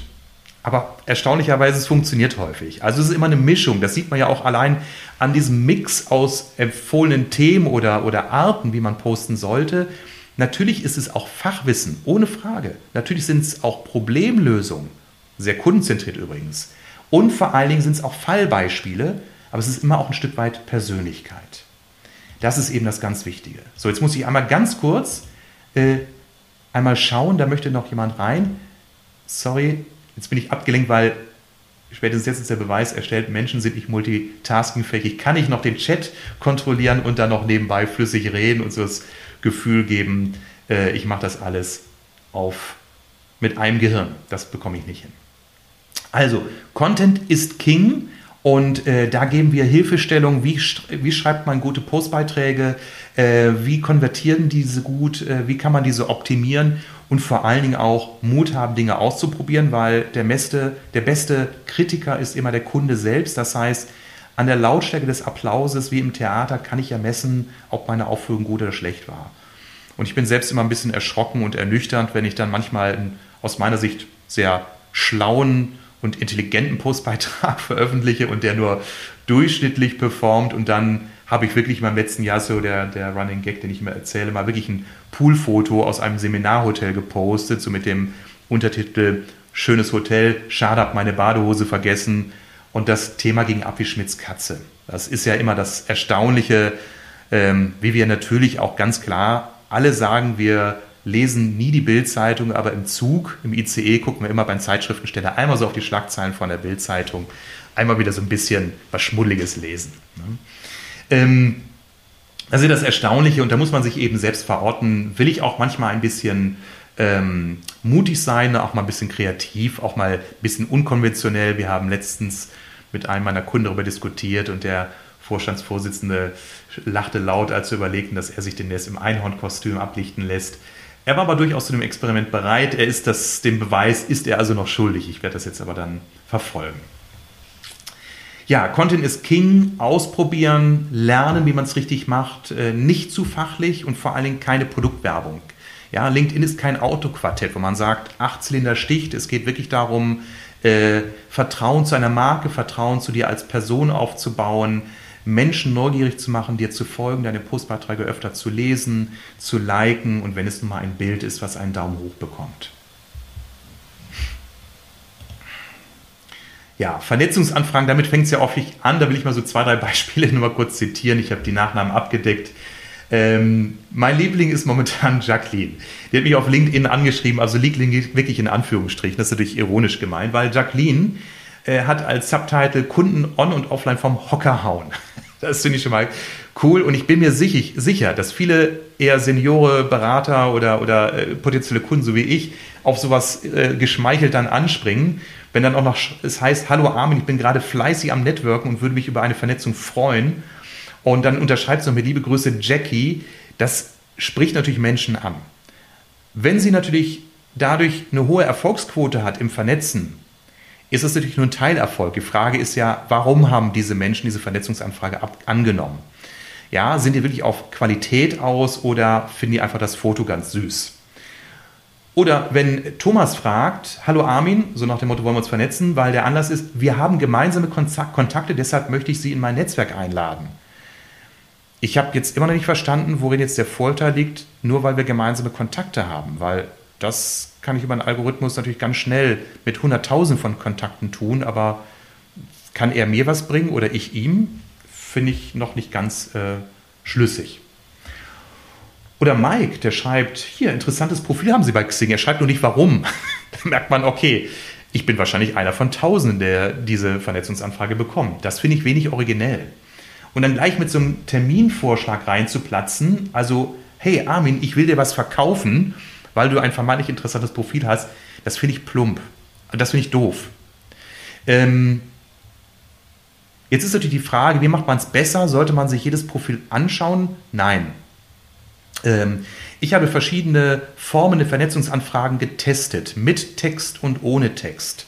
aber erstaunlicherweise, es funktioniert häufig. Also es ist immer eine Mischung. Das sieht man ja auch allein an diesem Mix aus empfohlenen Themen oder, oder Arten, wie man posten sollte. Natürlich ist es auch Fachwissen, ohne Frage. Natürlich sind es auch Problemlösungen, sehr kundenzentriert übrigens. Und vor allen Dingen sind es auch Fallbeispiele, aber es ist immer auch ein Stück weit Persönlichkeit. Das ist eben das ganz Wichtige. So, jetzt muss ich einmal ganz kurz äh, einmal schauen, da möchte noch jemand rein. Sorry, Jetzt bin ich abgelenkt, weil spätestens jetzt ist der Beweis erstellt, Menschen sind nicht multitaskingfähig. Ich kann nicht noch den Chat kontrollieren und dann noch nebenbei flüssig reden und so das Gefühl geben, äh, ich mache das alles auf mit einem Gehirn. Das bekomme ich nicht hin. Also, Content ist King. Und äh, da geben wir Hilfestellung, wie, wie schreibt man gute Postbeiträge, äh, wie konvertieren diese gut, äh, wie kann man diese optimieren und vor allen Dingen auch Mut haben, Dinge auszuprobieren, weil der beste, der beste Kritiker ist immer der Kunde selbst. Das heißt, an der Lautstärke des Applauses wie im Theater kann ich ja messen, ob meine Aufführung gut oder schlecht war. Und ich bin selbst immer ein bisschen erschrocken und ernüchternd, wenn ich dann manchmal einen, aus meiner Sicht sehr schlauen und intelligenten Postbeitrag veröffentliche und der nur durchschnittlich performt und dann habe ich wirklich im letzten Jahr so der, der Running Gag, den ich immer erzähle, mal wirklich ein Poolfoto aus einem Seminarhotel gepostet, so mit dem Untertitel Schönes Hotel, schade, hab meine Badehose vergessen. Und das Thema ging ab wie Schmidts Katze. Das ist ja immer das Erstaunliche, Ähm, wie wir natürlich auch ganz klar alle sagen, wir lesen nie die Bildzeitung, aber im Zug, im ICE gucken wir immer beim Zeitschriftensteller einmal so auf die Schlagzeilen von der Bildzeitung, einmal wieder so ein bisschen was Schmuddeliges lesen. Ne? Ähm, also das Erstaunliche, und da muss man sich eben selbst verorten, will ich auch manchmal ein bisschen ähm, mutig sein, auch mal ein bisschen kreativ, auch mal ein bisschen unkonventionell. Wir haben letztens mit einem meiner Kunden darüber diskutiert und der Vorstandsvorsitzende lachte laut, als wir überlegten, dass er sich den jetzt im Einhornkostüm ablichten lässt. Er war aber durchaus zu dem Experiment bereit. Er ist das, dem Beweis ist er also noch schuldig. Ich werde das jetzt aber dann verfolgen. Ja, Content ist King, ausprobieren, lernen, wie man es richtig macht, äh, nicht zu fachlich und vor allen Dingen keine Produktwerbung. Ja, LinkedIn ist kein Autoquartett, wo man sagt, acht Zylinder sticht. Es geht wirklich darum, äh, Vertrauen zu einer Marke, Vertrauen zu dir als Person aufzubauen, Menschen neugierig zu machen, dir zu folgen, deine Postbeiträge öfter zu lesen, zu liken und wenn es nun mal ein Bild ist, was einen Daumen hoch bekommt. Ja, Vernetzungsanfragen, damit fängt es ja häufig an. Da will ich mal so zwei, drei Beispiele nur mal kurz zitieren. Ich habe die Nachnamen abgedeckt. Ähm, mein Liebling ist momentan Jacqueline. Die hat mich auf LinkedIn angeschrieben, also Liebling wirklich in Anführungsstrichen, das ist natürlich ironisch gemeint, weil Jacqueline äh, hat als Subtitle Kunden on und offline vom Hocker hauen. Das finde ich schon mal cool und ich bin mir sicher, sicher dass viele eher Seniore, Berater oder, oder äh, potenzielle Kunden, so wie ich, auf sowas äh, geschmeichelt dann anspringen. Wenn dann auch noch es heißt, hallo Armin, ich bin gerade fleißig am Networken und würde mich über eine Vernetzung freuen. Und dann unterschreibt es noch mit liebe Grüße Jackie. Das spricht natürlich Menschen an. Wenn sie natürlich dadurch eine hohe Erfolgsquote hat im Vernetzen, ist das natürlich nur ein Teilerfolg. Die Frage ist ja, warum haben diese Menschen diese Vernetzungsanfrage ab angenommen? Ja, sind die wirklich auf Qualität aus oder finden die einfach das Foto ganz süß? Oder wenn Thomas fragt, hallo Armin, so nach dem Motto, wollen wir uns vernetzen, weil der Anlass ist, wir haben gemeinsame Kontakte, deshalb möchte ich Sie in mein Netzwerk einladen. Ich habe jetzt immer noch nicht verstanden, worin jetzt der Vorteil liegt, nur weil wir gemeinsame Kontakte haben, weil das kann ich über einen Algorithmus natürlich ganz schnell mit 100.000 von Kontakten tun, aber kann er mir was bringen oder ich ihm, finde ich noch nicht ganz äh, schlüssig. Oder Mike, der schreibt, hier, interessantes Profil haben Sie bei Xing. Er schreibt nur nicht warum. da merkt man, okay, ich bin wahrscheinlich einer von Tausenden, der diese Vernetzungsanfrage bekommt. Das finde ich wenig originell und dann gleich mit so einem Terminvorschlag reinzuplatzen, also hey Armin, ich will dir was verkaufen, weil du ein vermeintlich interessantes Profil hast, das finde ich plump. Das finde ich doof. Ähm, jetzt ist natürlich die Frage, wie macht man es besser? Sollte man sich jedes Profil anschauen? Nein. Ähm, ich habe verschiedene Formen der Vernetzungsanfragen getestet, mit Text und ohne Text.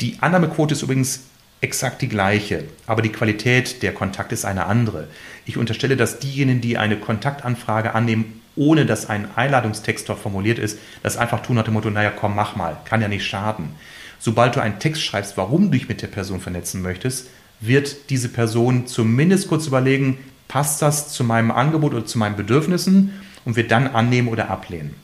Die Annahmequote ist übrigens exakt die gleiche, aber die Qualität der Kontakte ist eine andere. Ich unterstelle, dass diejenigen, die eine Kontaktanfrage annehmen, ohne dass ein Einladungstext dort formuliert ist, das einfach tun nach dem Motto, naja, komm, mach mal, kann ja nicht schaden. Sobald du einen Text schreibst, warum du dich mit der Person vernetzen möchtest, wird diese Person zumindest kurz überlegen, passt das zu meinem Angebot oder zu meinen Bedürfnissen und wird dann annehmen oder ablehnen.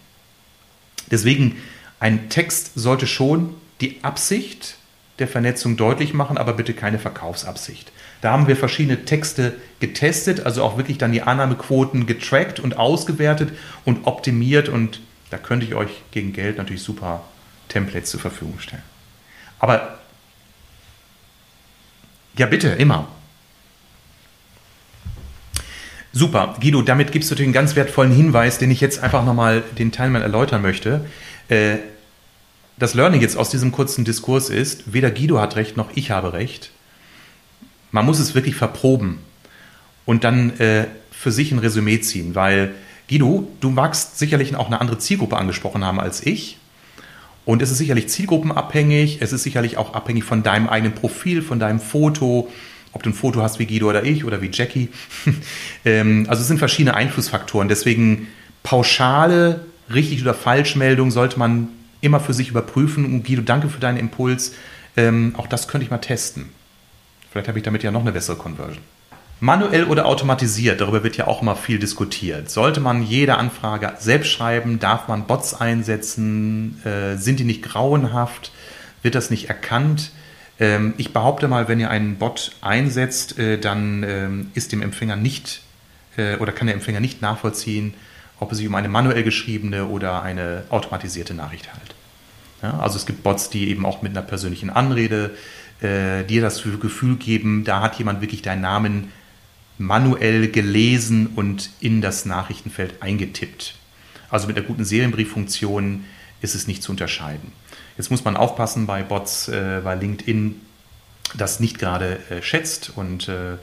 Deswegen, ein Text sollte schon die Absicht der Vernetzung deutlich machen, aber bitte keine Verkaufsabsicht. Da haben wir verschiedene Texte getestet, also auch wirklich dann die Annahmequoten getrackt und ausgewertet und optimiert und da könnte ich euch gegen Geld natürlich super Templates zur Verfügung stellen. Aber ja, bitte, immer. Super, Guido, damit gibst du einen ganz wertvollen Hinweis, den ich jetzt einfach nochmal den Teilnehmern erläutern möchte. Äh, das Learning jetzt aus diesem kurzen Diskurs ist, weder Guido hat recht noch ich habe recht. Man muss es wirklich verproben und dann äh, für sich ein Resümee ziehen, weil Guido, du magst sicherlich auch eine andere Zielgruppe angesprochen haben als ich. Und es ist sicherlich zielgruppenabhängig, es ist sicherlich auch abhängig von deinem eigenen Profil, von deinem Foto, ob du ein Foto hast wie Guido oder ich oder wie Jackie. ähm, also es sind verschiedene Einflussfaktoren. Deswegen pauschale, richtig oder Falschmeldung sollte man immer für sich überprüfen. Und Guido, danke für deinen Impuls. Ähm, auch das könnte ich mal testen. Vielleicht habe ich damit ja noch eine bessere Conversion. Manuell oder automatisiert, darüber wird ja auch immer viel diskutiert. Sollte man jede Anfrage selbst schreiben? Darf man Bots einsetzen? Äh, sind die nicht grauenhaft? Wird das nicht erkannt? Ähm, ich behaupte mal, wenn ihr einen Bot einsetzt, äh, dann ähm, ist dem Empfänger nicht äh, oder kann der Empfänger nicht nachvollziehen, ob es sich um eine manuell geschriebene oder eine automatisierte Nachricht handelt. Ja, also es gibt Bots, die eben auch mit einer persönlichen Anrede äh, dir das Gefühl geben, da hat jemand wirklich deinen Namen manuell gelesen und in das Nachrichtenfeld eingetippt. Also mit einer guten Serienbrieffunktion ist es nicht zu unterscheiden. Jetzt muss man aufpassen bei Bots, äh, weil LinkedIn das nicht gerade äh, schätzt und äh,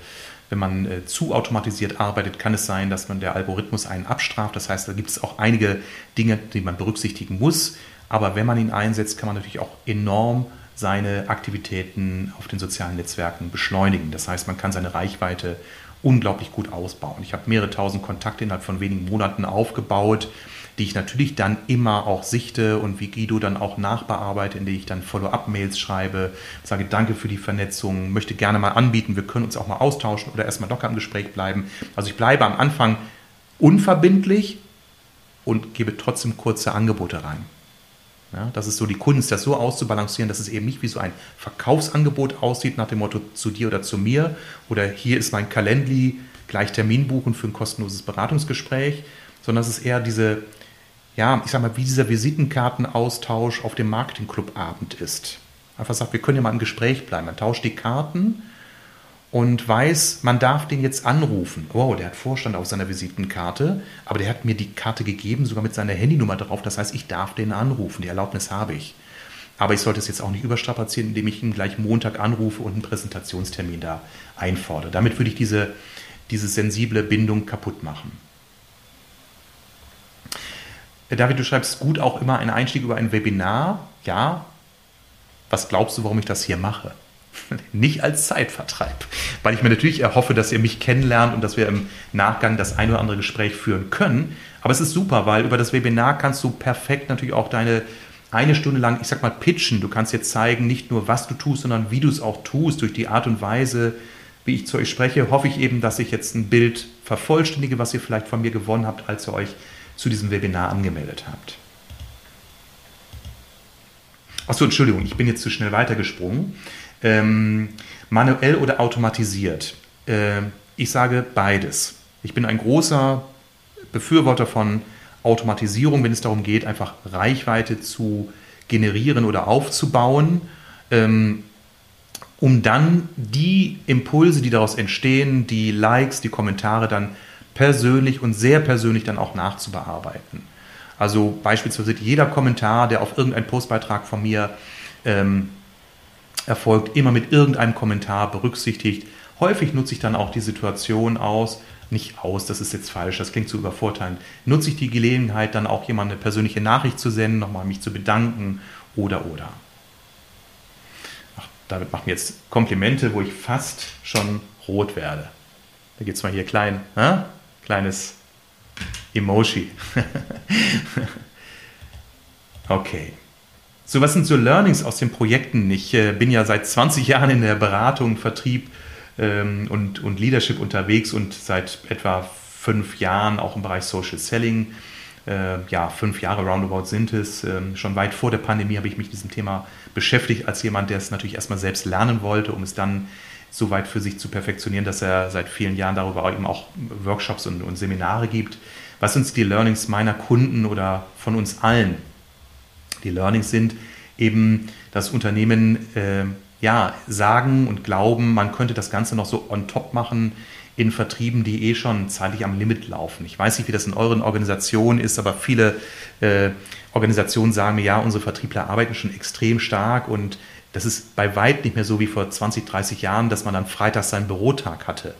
wenn man äh, zu automatisiert arbeitet, kann es sein, dass man der Algorithmus einen abstraft. Das heißt, da gibt es auch einige Dinge, die man berücksichtigen muss. Aber wenn man ihn einsetzt, kann man natürlich auch enorm seine Aktivitäten auf den sozialen Netzwerken beschleunigen. Das heißt, man kann seine Reichweite unglaublich gut ausbauen. Ich habe mehrere tausend Kontakte innerhalb von wenigen Monaten aufgebaut, die ich natürlich dann immer auch sichte und wie Guido dann auch nachbearbeite, indem ich dann Follow-up-Mails schreibe, sage Danke für die Vernetzung, möchte gerne mal anbieten, wir können uns auch mal austauschen oder erstmal locker im Gespräch bleiben. Also ich bleibe am Anfang unverbindlich und gebe trotzdem kurze Angebote rein. Ja, das ist so die Kunst, das so auszubalancieren, dass es eben nicht wie so ein Verkaufsangebot aussieht, nach dem Motto zu dir oder zu mir oder hier ist mein Kalendli, gleich Termin buchen für ein kostenloses Beratungsgespräch, sondern es ist eher diese, ja, ich sag mal, wie dieser Visitenkartenaustausch auf dem Marketingclubabend ist. Einfach sagt, wir können ja mal im Gespräch bleiben. Man tauscht die Karten und weiß, man darf den jetzt anrufen. Wow, der hat Vorstand auf seiner Visitenkarte, aber der hat mir die Karte gegeben, sogar mit seiner Handynummer drauf. Das heißt, ich darf den anrufen. Die Erlaubnis habe ich. Aber ich sollte es jetzt auch nicht überstrapazieren, indem ich ihn gleich Montag anrufe und einen Präsentationstermin da einfordere. Damit würde ich diese, diese sensible Bindung kaputt machen. David, du schreibst gut auch immer einen Einstieg über ein Webinar. Ja. Was glaubst du, warum ich das hier mache? Nicht als Zeitvertreib, weil ich mir natürlich erhoffe, dass ihr mich kennenlernt und dass wir im Nachgang das ein oder andere Gespräch führen können. Aber es ist super, weil über das Webinar kannst du perfekt natürlich auch deine eine Stunde lang, ich sag mal, pitchen. Du kannst jetzt zeigen, nicht nur was du tust, sondern wie du es auch tust, durch die Art und Weise, wie ich zu euch spreche, hoffe ich eben, dass ich jetzt ein Bild vervollständige, was ihr vielleicht von mir gewonnen habt, als ihr euch zu diesem Webinar angemeldet habt. Achso, Entschuldigung, ich bin jetzt zu schnell weitergesprungen. Ähm, manuell oder automatisiert? Äh, ich sage beides. Ich bin ein großer Befürworter von Automatisierung, wenn es darum geht, einfach Reichweite zu generieren oder aufzubauen, ähm, um dann die Impulse, die daraus entstehen, die Likes, die Kommentare dann persönlich und sehr persönlich dann auch nachzubearbeiten. Also beispielsweise jeder Kommentar, der auf irgendeinen Postbeitrag von mir ähm, erfolgt, immer mit irgendeinem Kommentar berücksichtigt. Häufig nutze ich dann auch die Situation aus, nicht aus, das ist jetzt falsch, das klingt zu übervorteilen. Nutze ich die Gelegenheit, dann auch jemand eine persönliche Nachricht zu senden, nochmal mich zu bedanken oder oder. Ach, David macht mir jetzt Komplimente, wo ich fast schon rot werde. Da geht es mal hier klein, äh? Kleines Emoji. okay. So, was sind so Learnings aus den Projekten? Ich äh, bin ja seit 20 Jahren in der Beratung, Vertrieb ähm, und, und Leadership unterwegs und seit etwa fünf Jahren auch im Bereich Social Selling. Äh, ja, fünf Jahre roundabout sind es. Ähm, schon weit vor der Pandemie habe ich mich mit diesem Thema beschäftigt, als jemand, der es natürlich erstmal selbst lernen wollte, um es dann so weit für sich zu perfektionieren, dass er seit vielen Jahren darüber eben auch Workshops und, und Seminare gibt. Was sind die Learnings meiner Kunden oder von uns allen? Die Learnings sind eben, dass Unternehmen äh, ja, sagen und glauben, man könnte das Ganze noch so on top machen in Vertrieben, die eh schon zeitlich am Limit laufen. Ich weiß nicht, wie das in euren Organisationen ist, aber viele äh, Organisationen sagen mir, ja, unsere Vertriebler arbeiten schon extrem stark und das ist bei weit nicht mehr so wie vor 20, 30 Jahren, dass man dann freitags seinen Bürotag hatte.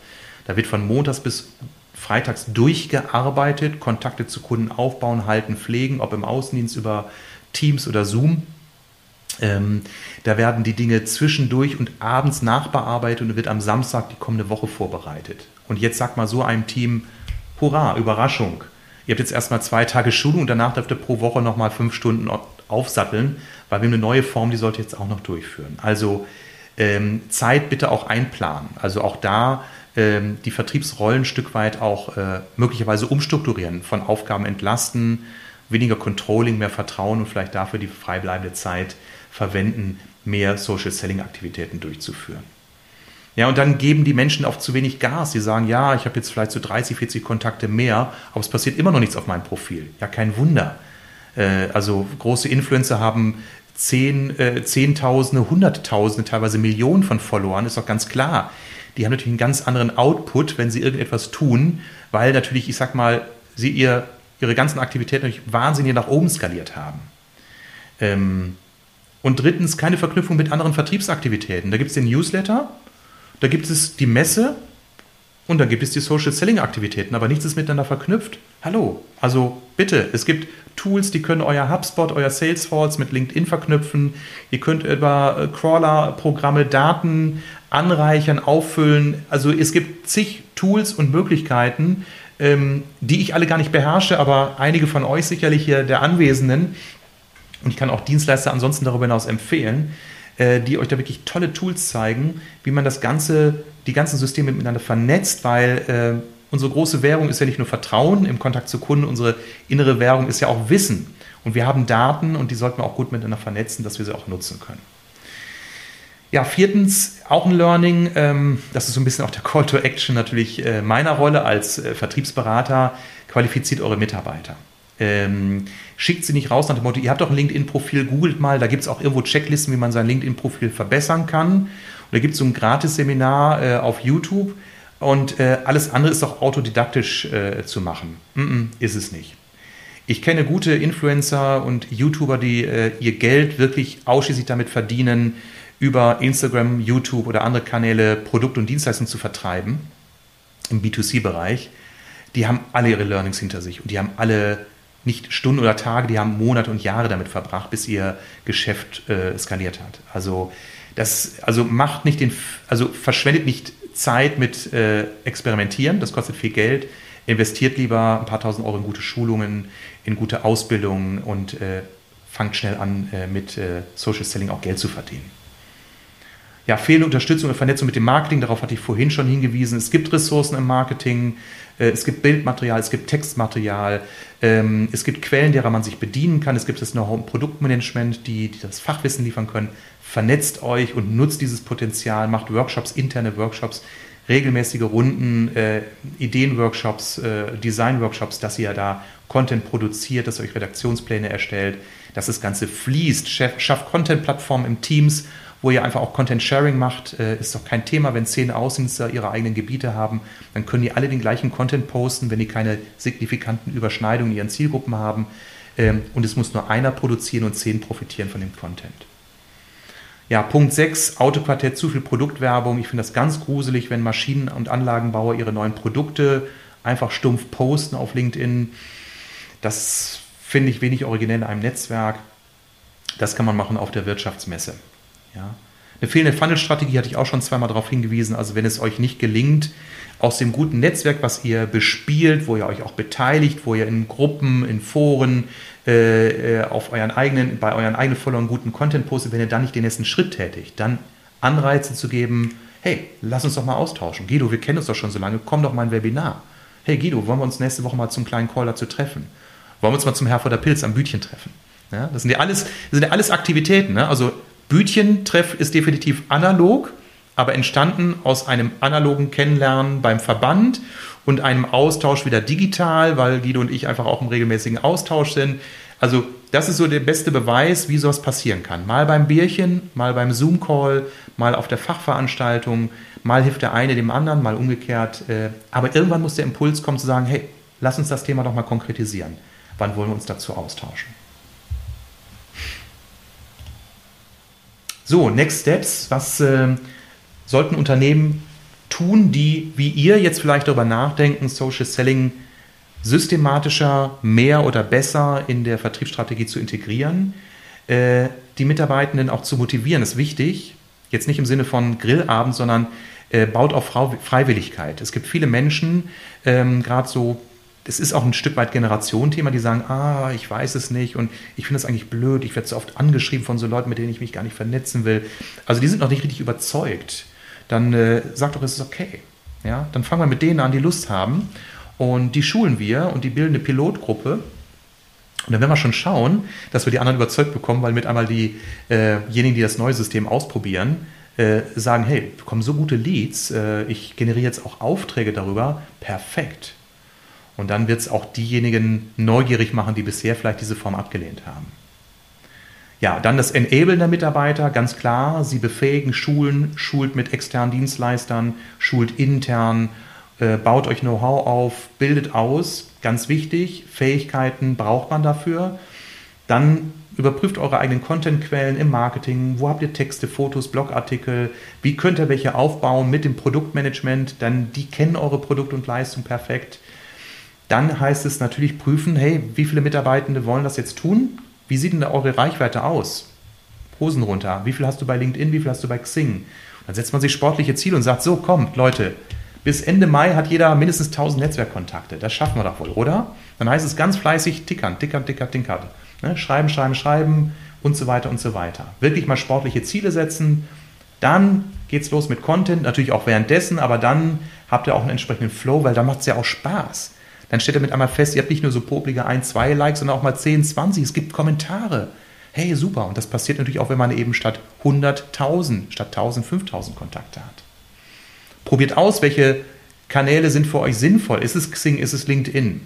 Da wird von montags bis freitags durchgearbeitet, Kontakte zu Kunden aufbauen, halten, pflegen, ob im Außendienst über Teams oder Zoom. Ähm, da werden die Dinge zwischendurch und abends nachbearbeitet und wird am Samstag die kommende Woche vorbereitet. Und jetzt sagt mal so einem Team, hurra, Überraschung. Ihr habt jetzt erstmal zwei Tage Schulung und danach dürft ihr pro Woche nochmal fünf Stunden aufsatteln, weil wir eine neue Form, die sollte jetzt auch noch durchführen. Also ähm, Zeit bitte auch einplanen. Also auch da ähm, die Vertriebsrollen ein Stück weit auch äh, möglicherweise umstrukturieren, von Aufgaben entlasten, weniger Controlling, mehr Vertrauen und vielleicht dafür die freibleibende Zeit verwenden, mehr Social Selling Aktivitäten durchzuführen. Ja, und dann geben die Menschen oft zu wenig Gas. Die sagen, ja, ich habe jetzt vielleicht so 30, 40 Kontakte mehr, aber es passiert immer noch nichts auf meinem Profil. Ja, kein Wunder. Äh, also große Influencer haben zehn, äh, Zehntausende, Hunderttausende, teilweise Millionen von Followern, ist doch ganz klar. Die haben natürlich einen ganz anderen Output, wenn sie irgendetwas tun, weil natürlich, ich sag mal, sie ihr, ihre ganzen Aktivitäten natürlich wahnsinnig nach oben skaliert haben. Ähm, und drittens, keine Verknüpfung mit anderen Vertriebsaktivitäten. Da gibt es den Newsletter, da gibt es die Messe und dann gibt es die Social Selling Aktivitäten, aber nichts ist miteinander verknüpft. Hallo, also bitte, es gibt Tools, die können euer HubSpot, euer Salesforce mit LinkedIn verknüpfen. Ihr könnt über äh, Crawler-Programme Daten anreichern, auffüllen. Also es gibt zig Tools und Möglichkeiten, ähm, die ich alle gar nicht beherrsche, aber einige von euch sicherlich hier der Anwesenden, und ich kann auch Dienstleister ansonsten darüber hinaus empfehlen, die euch da wirklich tolle Tools zeigen, wie man das Ganze, die ganzen Systeme miteinander vernetzt, weil äh, unsere große Währung ist ja nicht nur Vertrauen im Kontakt zu Kunden, unsere innere Währung ist ja auch Wissen. Und wir haben Daten und die sollten wir auch gut miteinander vernetzen, dass wir sie auch nutzen können. Ja, viertens, auch ein Learning, ähm, das ist so ein bisschen auch der Call to Action natürlich äh, meiner Rolle als äh, Vertriebsberater, qualifiziert eure Mitarbeiter. Ähm, schickt sie nicht raus nach dem Motto, ihr habt doch ein LinkedIn-Profil, googelt mal, da gibt es auch irgendwo Checklisten, wie man sein LinkedIn-Profil verbessern kann. Und da gibt es so ein Gratis-Seminar äh, auf YouTube und äh, alles andere ist doch autodidaktisch äh, zu machen. Mm -mm, ist es nicht. Ich kenne gute Influencer und YouTuber, die äh, ihr Geld wirklich ausschließlich damit verdienen, über Instagram, YouTube oder andere Kanäle Produkt- und Dienstleistungen zu vertreiben im B2C-Bereich. Die haben alle ihre Learnings hinter sich und die haben alle nicht Stunden oder Tage, die haben Monate und Jahre damit verbracht, bis ihr Geschäft äh, skaliert hat. Also das, also macht nicht den, also verschwendet nicht Zeit mit äh, Experimentieren, das kostet viel Geld. Investiert lieber ein paar tausend Euro in gute Schulungen, in gute Ausbildungen und äh, fangt schnell an, äh, mit äh, Social Selling auch Geld zu verdienen. Ja, fehlende Unterstützung und Vernetzung mit dem Marketing, darauf hatte ich vorhin schon hingewiesen. Es gibt Ressourcen im Marketing, es gibt Bildmaterial, es gibt Textmaterial, ähm, es gibt Quellen, derer man sich bedienen kann, es gibt das Know-how im Produktmanagement, die, die das Fachwissen liefern können. Vernetzt euch und nutzt dieses Potenzial, macht Workshops, interne Workshops, regelmäßige Runden, äh, Ideenworkshops, äh, Designworkshops, dass ihr da Content produziert, dass ihr euch Redaktionspläne erstellt, dass das Ganze fließt. Schafft Content-Plattformen im Teams wo ihr einfach auch Content Sharing macht. Äh, ist doch kein Thema, wenn zehn Außendienste ihre eigenen Gebiete haben, dann können die alle den gleichen Content posten, wenn die keine signifikanten Überschneidungen in ihren Zielgruppen haben. Ähm, und es muss nur einer produzieren und zehn profitieren von dem Content. Ja, Punkt 6, Autoquartett, zu viel Produktwerbung. Ich finde das ganz gruselig, wenn Maschinen- und Anlagenbauer ihre neuen Produkte einfach stumpf posten auf LinkedIn. Das finde ich wenig originell in einem Netzwerk. Das kann man machen auf der Wirtschaftsmesse. Ja. Eine fehlende Funnel-Strategie hatte ich auch schon zweimal darauf hingewiesen. Also wenn es euch nicht gelingt, aus dem guten Netzwerk, was ihr bespielt, wo ihr euch auch beteiligt, wo ihr in Gruppen, in Foren, äh, äh auf euren eigenen, bei euren eigenen Followern guten Content postet, wenn ihr dann nicht den nächsten Schritt tätigt, dann Anreize zu geben, hey, lass uns doch mal austauschen. Guido, wir kennen uns doch schon so lange, komm doch mal ein Webinar. Hey Guido, wollen wir uns nächste Woche mal zum kleinen Call dazu treffen? Wollen wir uns mal zum Herr der Pilz am Bütchen treffen? Ja, das sind ja alles, das sind ja alles Aktivitäten. Ne? Also Bütchentreff ist definitiv analog, aber entstanden aus einem analogen Kennenlernen beim Verband und einem Austausch wieder digital, weil Guido und ich einfach auch im regelmäßigen Austausch sind. Also das ist so der beste Beweis, wie sowas passieren kann. Mal beim Bierchen, mal beim Zoom-Call, mal auf der Fachveranstaltung, mal hilft der eine dem anderen, mal umgekehrt. Äh, aber irgendwann muss der Impuls kommen zu sagen, hey, lass uns das Thema doch mal konkretisieren. Wann wollen wir uns dazu austauschen? So, Next Steps. Was äh, sollten Unternehmen tun, die wie ihr jetzt vielleicht darüber nachdenken, Social Selling systematischer, mehr oder besser in der Vertriebsstrategie zu integrieren? Äh, die Mitarbeitenden auch zu motivieren, ist wichtig. Jetzt nicht im Sinne von Grillabend, sondern äh, baut auf Freiwilligkeit. Es gibt viele Menschen, ähm, gerade so das ist auch ein Stück weit Generationenthema, die sagen, ah, ich weiß es nicht und ich finde es eigentlich blöd, ich werde so oft angeschrieben von so Leuten, mit denen ich mich gar nicht vernetzen will. Also die sind noch nicht richtig überzeugt. Dann äh, sagt doch, es ist okay. Ja, dann fangen wir mit denen an, die Lust haben und die schulen wir und die bilden eine Pilotgruppe. Und dann werden wir schon schauen, dass wir die anderen überzeugt bekommen, weil mit einmal diejenigen, äh die das neue System ausprobieren, äh, sagen, hey, bekommen so gute Leads, äh, ich generiere jetzt auch Aufträge darüber, perfekt. Und dann wird es auch diejenigen neugierig machen, die bisher vielleicht diese Form abgelehnt haben. Ja, dann das Enablen der Mitarbeiter, ganz klar. Sie befähigen, schulen, schult mit externen Dienstleistern, schult intern, äh, baut euch Know-how auf, bildet aus. Ganz wichtig, Fähigkeiten braucht man dafür. Dann überprüft eure eigenen Contentquellen im Marketing. Wo habt ihr Texte, Fotos, Blogartikel? Wie könnt ihr welche aufbauen mit dem Produktmanagement? Denn die kennen eure Produkt und Leistung perfekt. Dann heißt es natürlich prüfen, hey, wie viele Mitarbeitende wollen das jetzt tun? Wie sieht denn da eure Reichweite aus? Hosen runter. Wie viel hast du bei LinkedIn? Wie viel hast du bei Xing? Dann setzt man sich sportliche Ziele und sagt, so kommt, Leute, bis Ende Mai hat jeder mindestens 1000 Netzwerkkontakte. Das schaffen wir doch wohl, oder? Dann heißt es ganz fleißig tickern, tickern, tickern, tickern. Ne? Schreiben, schreiben, schreiben und so weiter und so weiter. Wirklich mal sportliche Ziele setzen. Dann geht es los mit Content, natürlich auch währenddessen, aber dann habt ihr auch einen entsprechenden Flow, weil dann macht es ja auch Spaß. Dann stellt ihr mit einmal fest, ihr habt nicht nur so poplige 1, 2 Likes, sondern auch mal 10, 20. Es gibt Kommentare. Hey, super. Und das passiert natürlich auch, wenn man eben statt 100.000, statt 1.000, 5.000 Kontakte hat. Probiert aus, welche Kanäle sind für euch sinnvoll. Ist es Xing, ist es LinkedIn?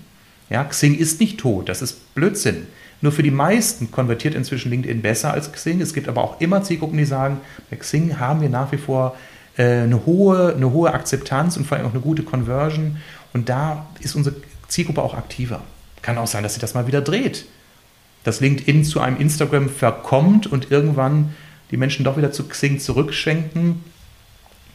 Ja, Xing ist nicht tot, das ist Blödsinn. Nur für die meisten konvertiert inzwischen LinkedIn besser als Xing. Es gibt aber auch immer Zielgruppen, die sagen, bei Xing haben wir nach wie vor äh, eine, hohe, eine hohe Akzeptanz und vor allem auch eine gute Conversion. Und da ist unsere Zielgruppe auch aktiver. Kann auch sein, dass sich das mal wieder dreht. Dass LinkedIn zu einem Instagram verkommt und irgendwann die Menschen doch wieder zu Xing zurückschenken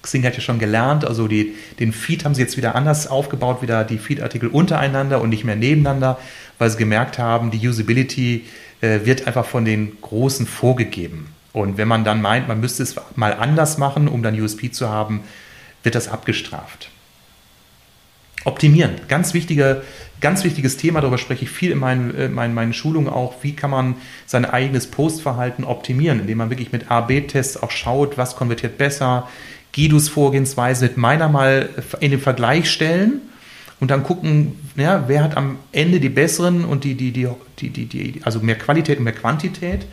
Xing hat ja schon gelernt, also die, den Feed haben sie jetzt wieder anders aufgebaut, wieder die Feed-Artikel untereinander und nicht mehr nebeneinander, weil sie gemerkt haben, die Usability äh, wird einfach von den Großen vorgegeben. Und wenn man dann meint, man müsste es mal anders machen, um dann USP zu haben, wird das abgestraft. Optimieren, ganz, wichtige, ganz wichtiges Thema, darüber spreche ich viel in meinen, äh, meinen, meinen Schulungen auch. Wie kann man sein eigenes Postverhalten optimieren, indem man wirklich mit A-B-Tests auch schaut, was konvertiert besser, Guidos Vorgehensweise mit meiner mal in den Vergleich stellen und dann gucken, ja, wer hat am Ende die besseren und die, die, die, die, die, die, also mehr Qualität und mehr Quantität.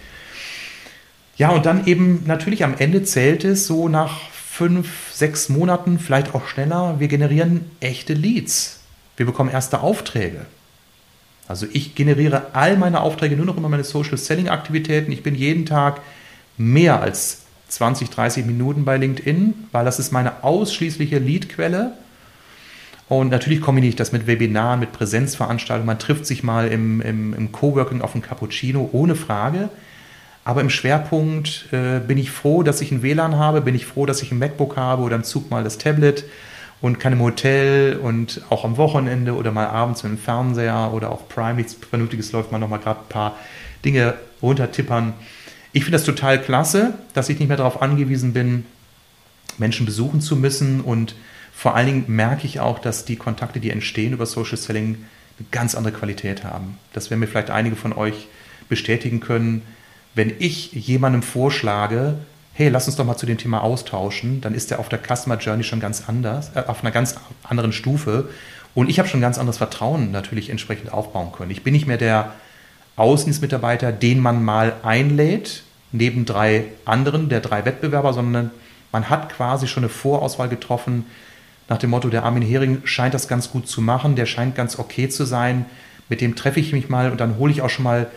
Ja, und dann eben natürlich am Ende zählt es so nach fünf, sechs Monaten, vielleicht auch schneller, wir generieren echte Leads. Wir bekommen erste Aufträge. Also ich generiere all meine Aufträge nur noch über meine Social Selling Aktivitäten. Ich bin jeden Tag mehr als 20, 30 Minuten bei LinkedIn, weil das ist meine ausschließliche Leadquelle. Und natürlich kombiniere ich das mit Webinaren, mit Präsenzveranstaltungen. Man trifft sich mal im, im, im Coworking auf dem Cappuccino, ohne Frage. Aber im Schwerpunkt äh, bin ich froh, dass ich ein WLAN habe, bin ich froh, dass ich ein MacBook habe oder im Zug mal das Tablet und kann im Hotel und auch am Wochenende oder mal abends mit dem Fernseher oder auch Prime nichts Vernünftiges läuft, man nochmal gerade ein paar Dinge runtertippern. Ich finde das total klasse, dass ich nicht mehr darauf angewiesen bin, Menschen besuchen zu müssen. Und vor allen Dingen merke ich auch, dass die Kontakte, die entstehen über Social Selling, eine ganz andere Qualität haben. Das werden mir vielleicht einige von euch bestätigen können. Wenn ich jemandem vorschlage, hey, lass uns doch mal zu dem Thema austauschen, dann ist er auf der Customer Journey schon ganz anders, äh, auf einer ganz anderen Stufe. Und ich habe schon ganz anderes Vertrauen natürlich entsprechend aufbauen können. Ich bin nicht mehr der Außendienstmitarbeiter, den man mal einlädt, neben drei anderen, der drei Wettbewerber, sondern man hat quasi schon eine Vorauswahl getroffen nach dem Motto, der Armin Hering scheint das ganz gut zu machen, der scheint ganz okay zu sein, mit dem treffe ich mich mal und dann hole ich auch schon mal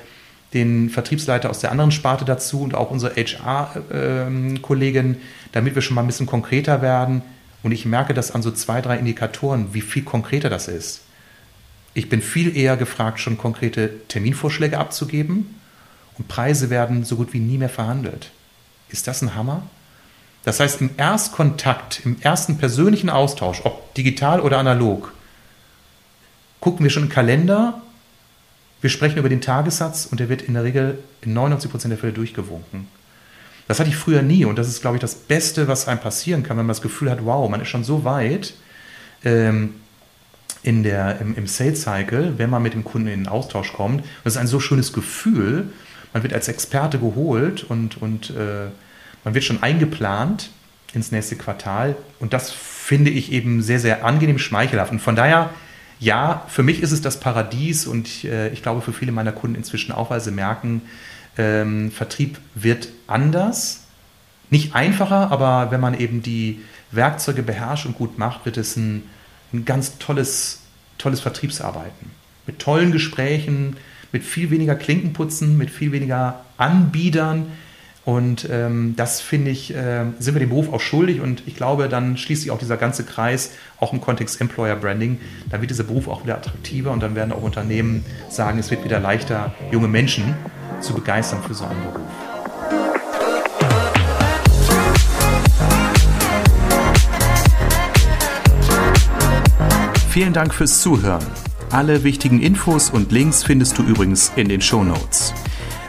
den Vertriebsleiter aus der anderen Sparte dazu und auch unsere HR-Kollegin, damit wir schon mal ein bisschen konkreter werden. Und ich merke das an so zwei, drei Indikatoren, wie viel konkreter das ist. Ich bin viel eher gefragt, schon konkrete Terminvorschläge abzugeben und Preise werden so gut wie nie mehr verhandelt. Ist das ein Hammer? Das heißt, im Erstkontakt, im ersten persönlichen Austausch, ob digital oder analog, gucken wir schon im Kalender, wir sprechen über den Tagessatz und der wird in der Regel in 99% der Fälle durchgewunken. Das hatte ich früher nie und das ist, glaube ich, das Beste, was einem passieren kann, wenn man das Gefühl hat, wow, man ist schon so weit, ähm, in der, im, im Sales Cycle, wenn man mit dem Kunden in den Austausch kommt. Das ist ein so schönes Gefühl. Man wird als Experte geholt und, und äh, man wird schon eingeplant ins nächste Quartal. Und das finde ich eben sehr, sehr angenehm schmeichelhaft. Und von daher, ja, für mich ist es das Paradies und ich, äh, ich glaube für viele meiner Kunden inzwischen auch, weil sie merken, ähm, Vertrieb wird anders. nicht einfacher, aber wenn man eben die Werkzeuge beherrscht und gut macht, wird es ein, ein ganz tolles, tolles Vertriebsarbeiten. Mit tollen Gesprächen, mit viel weniger Klinkenputzen, mit viel weniger Anbietern. Und ähm, das finde ich, äh, sind wir dem Beruf auch schuldig. Und ich glaube, dann schließt sich auch dieser ganze Kreis, auch im Kontext Employer Branding. Dann wird dieser Beruf auch wieder attraktiver und dann werden auch Unternehmen sagen, es wird wieder leichter, junge Menschen zu begeistern für so einen Beruf. Vielen Dank fürs Zuhören. Alle wichtigen Infos und Links findest du übrigens in den Show Notes.